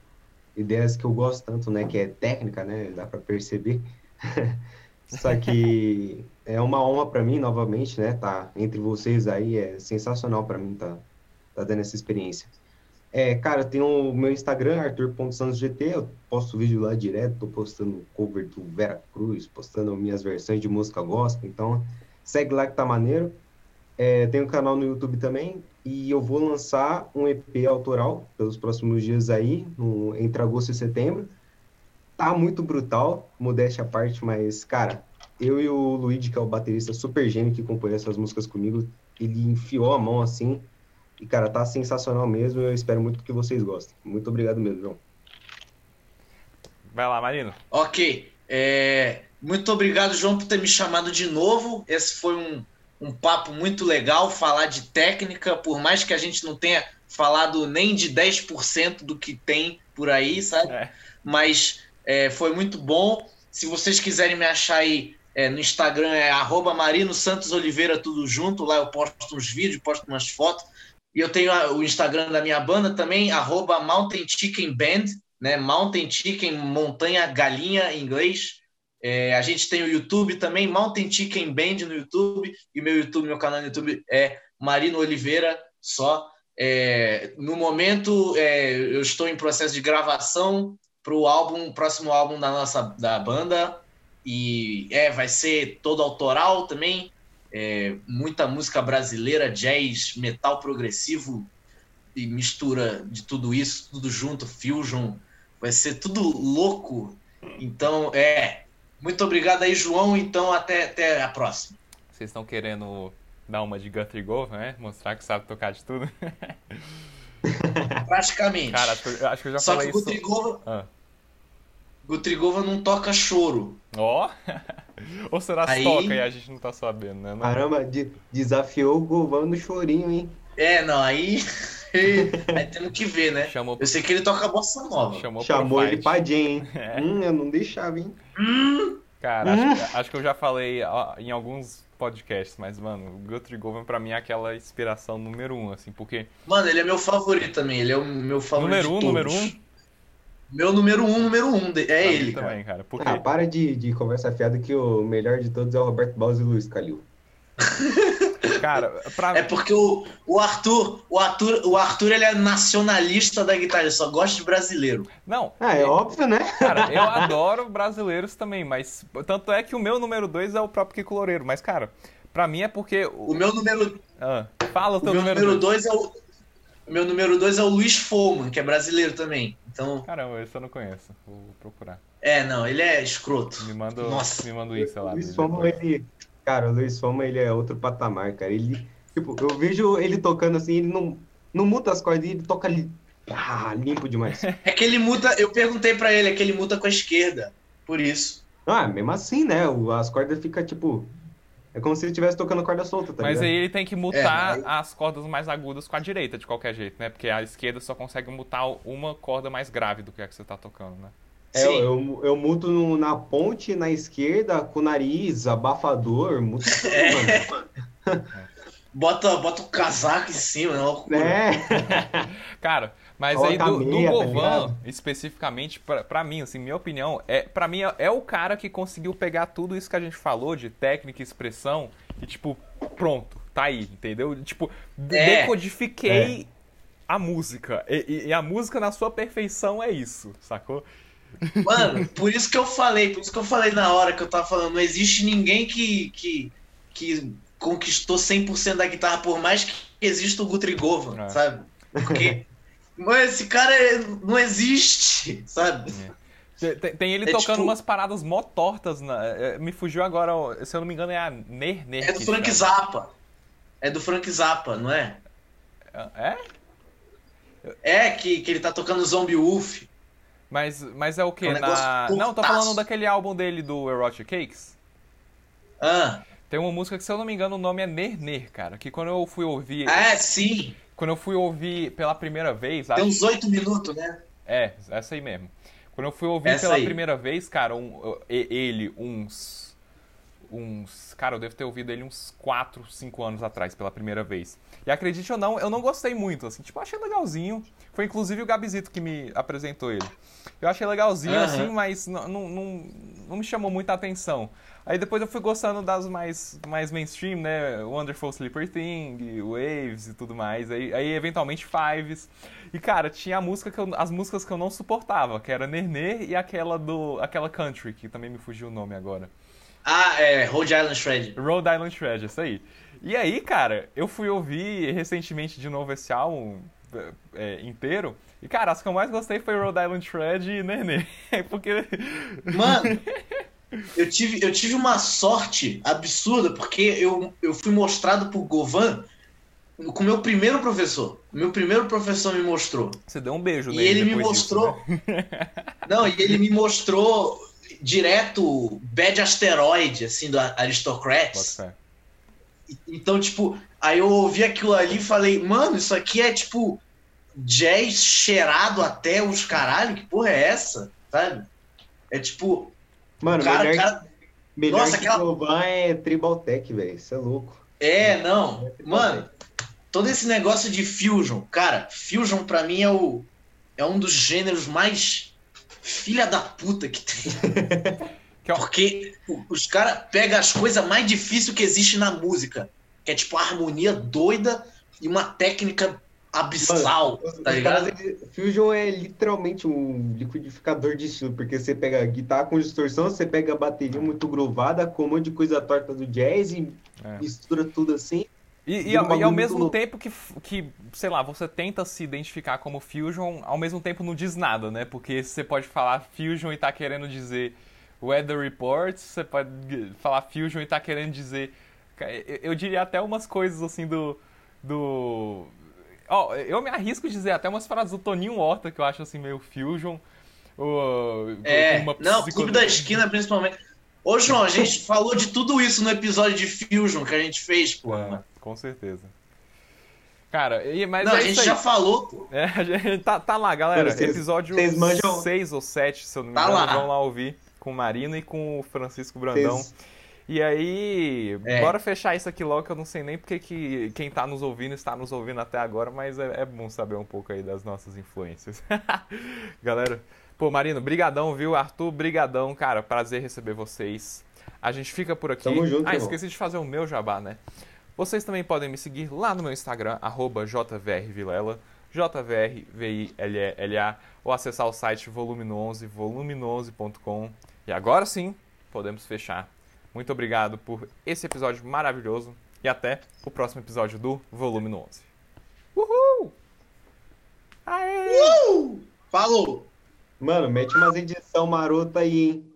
ideias que eu gosto tanto, né, que é técnica, né, dá para perceber. *laughs* Só que é uma honra para mim novamente, né, tá entre vocês aí, é sensacional para mim tá, tá dando essa experiência. É, cara, tem o meu Instagram, arthur.santosgt, eu posto vídeo lá direto, tô postando cover do Vera Cruz, postando minhas versões de música gospel, então segue lá que tá maneiro. É, tem um canal no YouTube também, e eu vou lançar um EP autoral pelos próximos dias aí, no, entre agosto e setembro. Tá muito brutal, modéstia à parte, mas, cara, eu e o Luigi, que é o baterista super gênio que compõe essas músicas comigo, ele enfiou a mão assim, e, cara, tá sensacional mesmo. Eu espero muito que vocês gostem. Muito obrigado mesmo, João. Vai lá, Marino. Ok. É... Muito obrigado, João, por ter me chamado de novo. Esse foi um, um papo muito legal. Falar de técnica, por mais que a gente não tenha falado nem de 10% do que tem por aí, sabe? É. Mas é, foi muito bom. Se vocês quiserem me achar aí é, no Instagram, é arroba Marino Santos Oliveira, tudo junto. Lá eu posto uns vídeos, posto umas fotos. E eu tenho o Instagram da minha banda também, arroba Mountain Chicken Band, né? Mountain Chicken, montanha galinha em inglês. É, a gente tem o YouTube também, Mountain Chicken Band no YouTube, e meu YouTube, meu canal no YouTube é Marino Oliveira só. É, no momento, é, eu estou em processo de gravação para o álbum, próximo álbum da nossa da banda, e é, vai ser todo autoral também é, muita música brasileira, jazz, metal progressivo e mistura de tudo isso, tudo junto, fusion, vai ser tudo louco. Então, é. Muito obrigado aí, João. Então, até, até a próxima. Vocês estão querendo dar uma de Guthrie Go, né? Mostrar que sabe tocar de tudo? *laughs* *laughs* Praticamente. Cara, acho que, eu, já Só falei que o Guthrie Go... Ah. Gutrigova não toca choro. Ó. Oh. *laughs* Ou será que Aí... toca e a gente não tá sabendo, né? Não. Caramba, de, desafiou o Govão no chorinho, hein? É, não, aí. *laughs* aí temos que ver, né? Chamou... Eu sei que ele toca bossa nova. Chamou, Chamou ele pra hein? *laughs* É. Hum, eu não deixava, hein? Hum. Cara, hum. Acho, acho, que eu já falei ó, em alguns podcasts, mas, mano, o Guthrie Govan pra mim é aquela inspiração número um, assim, porque... Mano, ele é meu favorito também, ele é o meu favorito Número um, número um? Meu número um, número um, é ele, também, cara. Porque... Ah, para de, de conversa fiada que o melhor de todos é o Roberto Baus e o Luiz Calil. *laughs* Cara, pra... É porque o, o Arthur, o Arthur, o Arthur ele é nacionalista da guitarra, ele só gosta de brasileiro. Não. Ah, é, óbvio, né? Cara, eu *laughs* adoro brasileiros também, mas tanto é que o meu número dois é o próprio Kiko Loureiro, mas cara, pra mim é porque o, o meu número ah, fala o teu o meu número, número dois. dois é o meu número dois é o Luiz Foman, que é brasileiro também. Então... Caramba, esse eu não conheço. Vou procurar. É, não, ele é escroto. Me manda, Nossa. me manda isso lá. Luiz Foman, ele. Cara, o Luiz Foman, ele é outro patamar, cara. Ele. Tipo, eu vejo ele tocando assim, ele não, não muta as cordas, ele toca ali. Ah, limpo demais. *laughs* É que ele muta. Eu perguntei para ele, é que ele muta com a esquerda. Por isso. Ah, mesmo assim, né? As cordas ficam, tipo, é como se ele estivesse tocando corda solta, tá Mas ligado? aí ele tem que mutar é, as cordas mais agudas com a direita, de qualquer jeito, né? Porque a esquerda só consegue mutar uma corda mais grave do que a que você tá tocando, né? É, eu, eu, eu, muto no, na ponte, na esquerda, com o nariz, abafador, muto tudo, é. mano. *laughs* Bota, bota o casaco em cima, não é. *laughs* Cara, Mas aí do, do tá Govan, tá especificamente, pra, pra mim, assim, minha opinião, é, pra mim é, é, o cara que conseguiu pegar tudo isso que a gente falou de técnica e expressão e, tipo, pronto, tá aí, entendeu? Tipo, é. decodifiquei é. a música. E, e, a música na sua perfeição é isso, sacou? Mano, por isso que eu falei, por isso que eu falei na hora que eu tava falando, não existe ninguém que, que, que conquistou 100% da guitarra, por mais que exista o Guthrie Govan, é. sabe? Porque mas esse cara é, não existe, sabe? É. Tem, tem, ele é tocando tipo... umas paradas mó tortas. Na, é, me fugiu agora, se eu não me engano, é a Ner Ner. É do Frank Zappa. É do Frank Zappa, não é? É? É, que, que ele tá tocando Zombie Wolf. Mas, mas é o que? É um na... Não, tô falando daquele álbum dele do Erotic Cakes. Ah. Tem uma música que, se eu não me engano, o nome é Ner Ner, cara. Que quando eu fui ouvir. Ah, sim! Quando eu fui ouvir pela primeira vez. Tem uns oito minutos, né? É, essa aí mesmo. Quando eu fui ouvir essa pela aí. primeira vez, cara, um, ele, uns. Uns. Cara, eu devo ter ouvido ele uns 4, 5 anos atrás, pela primeira vez. E acredite ou não, eu não gostei muito, assim. Tipo, achei legalzinho. Foi inclusive o Gabizito que me apresentou ele. Eu achei legalzinho, uhum. assim, mas não, não, não, não me chamou muita atenção. Aí depois eu fui gostando das mais, mais mainstream, né? Wonderful Sleeper Thing, Waves e tudo mais. Aí, aí eventualmente Fives. E cara, tinha a música que eu, as músicas que eu não suportava, que era Nerner e aquela do aquela Country, que também me fugiu o nome agora. Ah, é Rhode Island Shred. Rhode Island Shred, isso aí. E aí, cara, eu fui ouvir recentemente de novo esse álbum é, inteiro. E, cara, as que eu mais gostei foi Rhode Island Shred e Nerner. *laughs* Porque. Mano! *laughs* Eu tive, eu tive uma sorte absurda, porque eu, eu fui mostrado por Govan com meu primeiro professor. Meu primeiro professor me mostrou. Você deu um beijo E ele me mostrou. Disso, né? *laughs* Não, e ele me mostrou direto Bad Asteroid, assim, do Aristocrats. Então, tipo, aí eu ouvi aquilo ali e falei, mano, isso aqui é tipo jazz cheirado até os caralho, que porra é essa? Sabe? É tipo, Mano, cara, melhor, cara... melhor Nossa, que aquela... é Tribal Tech, velho. Isso é louco. É, não. É Mano, todo esse negócio de Fusion, cara, Fusion pra mim é o é um dos gêneros mais filha da puta que tem. *laughs* Porque os caras pegam as coisas mais difíceis que existe na música. Que é tipo a harmonia doida e uma técnica abissal, Mano, tá ligado? Caras, Fusion é literalmente um liquidificador de estilo, porque você pega guitarra com distorção, você pega a bateria muito grovada, com um monte de coisa torta do jazz e é. mistura tudo assim. E, e, ao, e ao mesmo tempo que, que, sei lá, você tenta se identificar como Fusion, ao mesmo tempo não diz nada, né? Porque você pode falar Fusion e tá querendo dizer Weather Reports, você pode falar Fusion e tá querendo dizer. Eu diria até umas coisas assim do. do Ó, eu me arrisco a dizer até umas frases do Toninho Horta que eu acho assim meio fusion. Ou, é, não, Clube da Esquina principalmente. Ô, João, a gente *laughs* falou de tudo isso no episódio de Fusion que a gente fez, pô. É, com certeza. Cara, e, mas não, é a gente já falou, pô. É, a gente tá, tá lá, galera. Vocês, episódio 6 ou 7, se eu não me tá engano, lá. vão lá ouvir com o Marino e com o Francisco Brandão. Cês... E aí, é. bora fechar isso aqui logo, que eu não sei nem porque que quem tá nos ouvindo está nos ouvindo até agora, mas é, é bom saber um pouco aí das nossas influências. *laughs* Galera, pô, Marino, brigadão, viu? Arthur, brigadão, cara, prazer receber vocês. A gente fica por aqui. Tamo junto, ah, esqueci de fazer o meu jabá, né? Vocês também podem me seguir lá no meu Instagram, jvrvilela, JVRVILA, ou acessar o site volume11, volume11.com. E agora sim, podemos fechar muito obrigado por esse episódio maravilhoso e até o próximo episódio do Volume 11. Uhul! Aê! Uhul! Falou! Mano, mete umas edição marota aí, hein?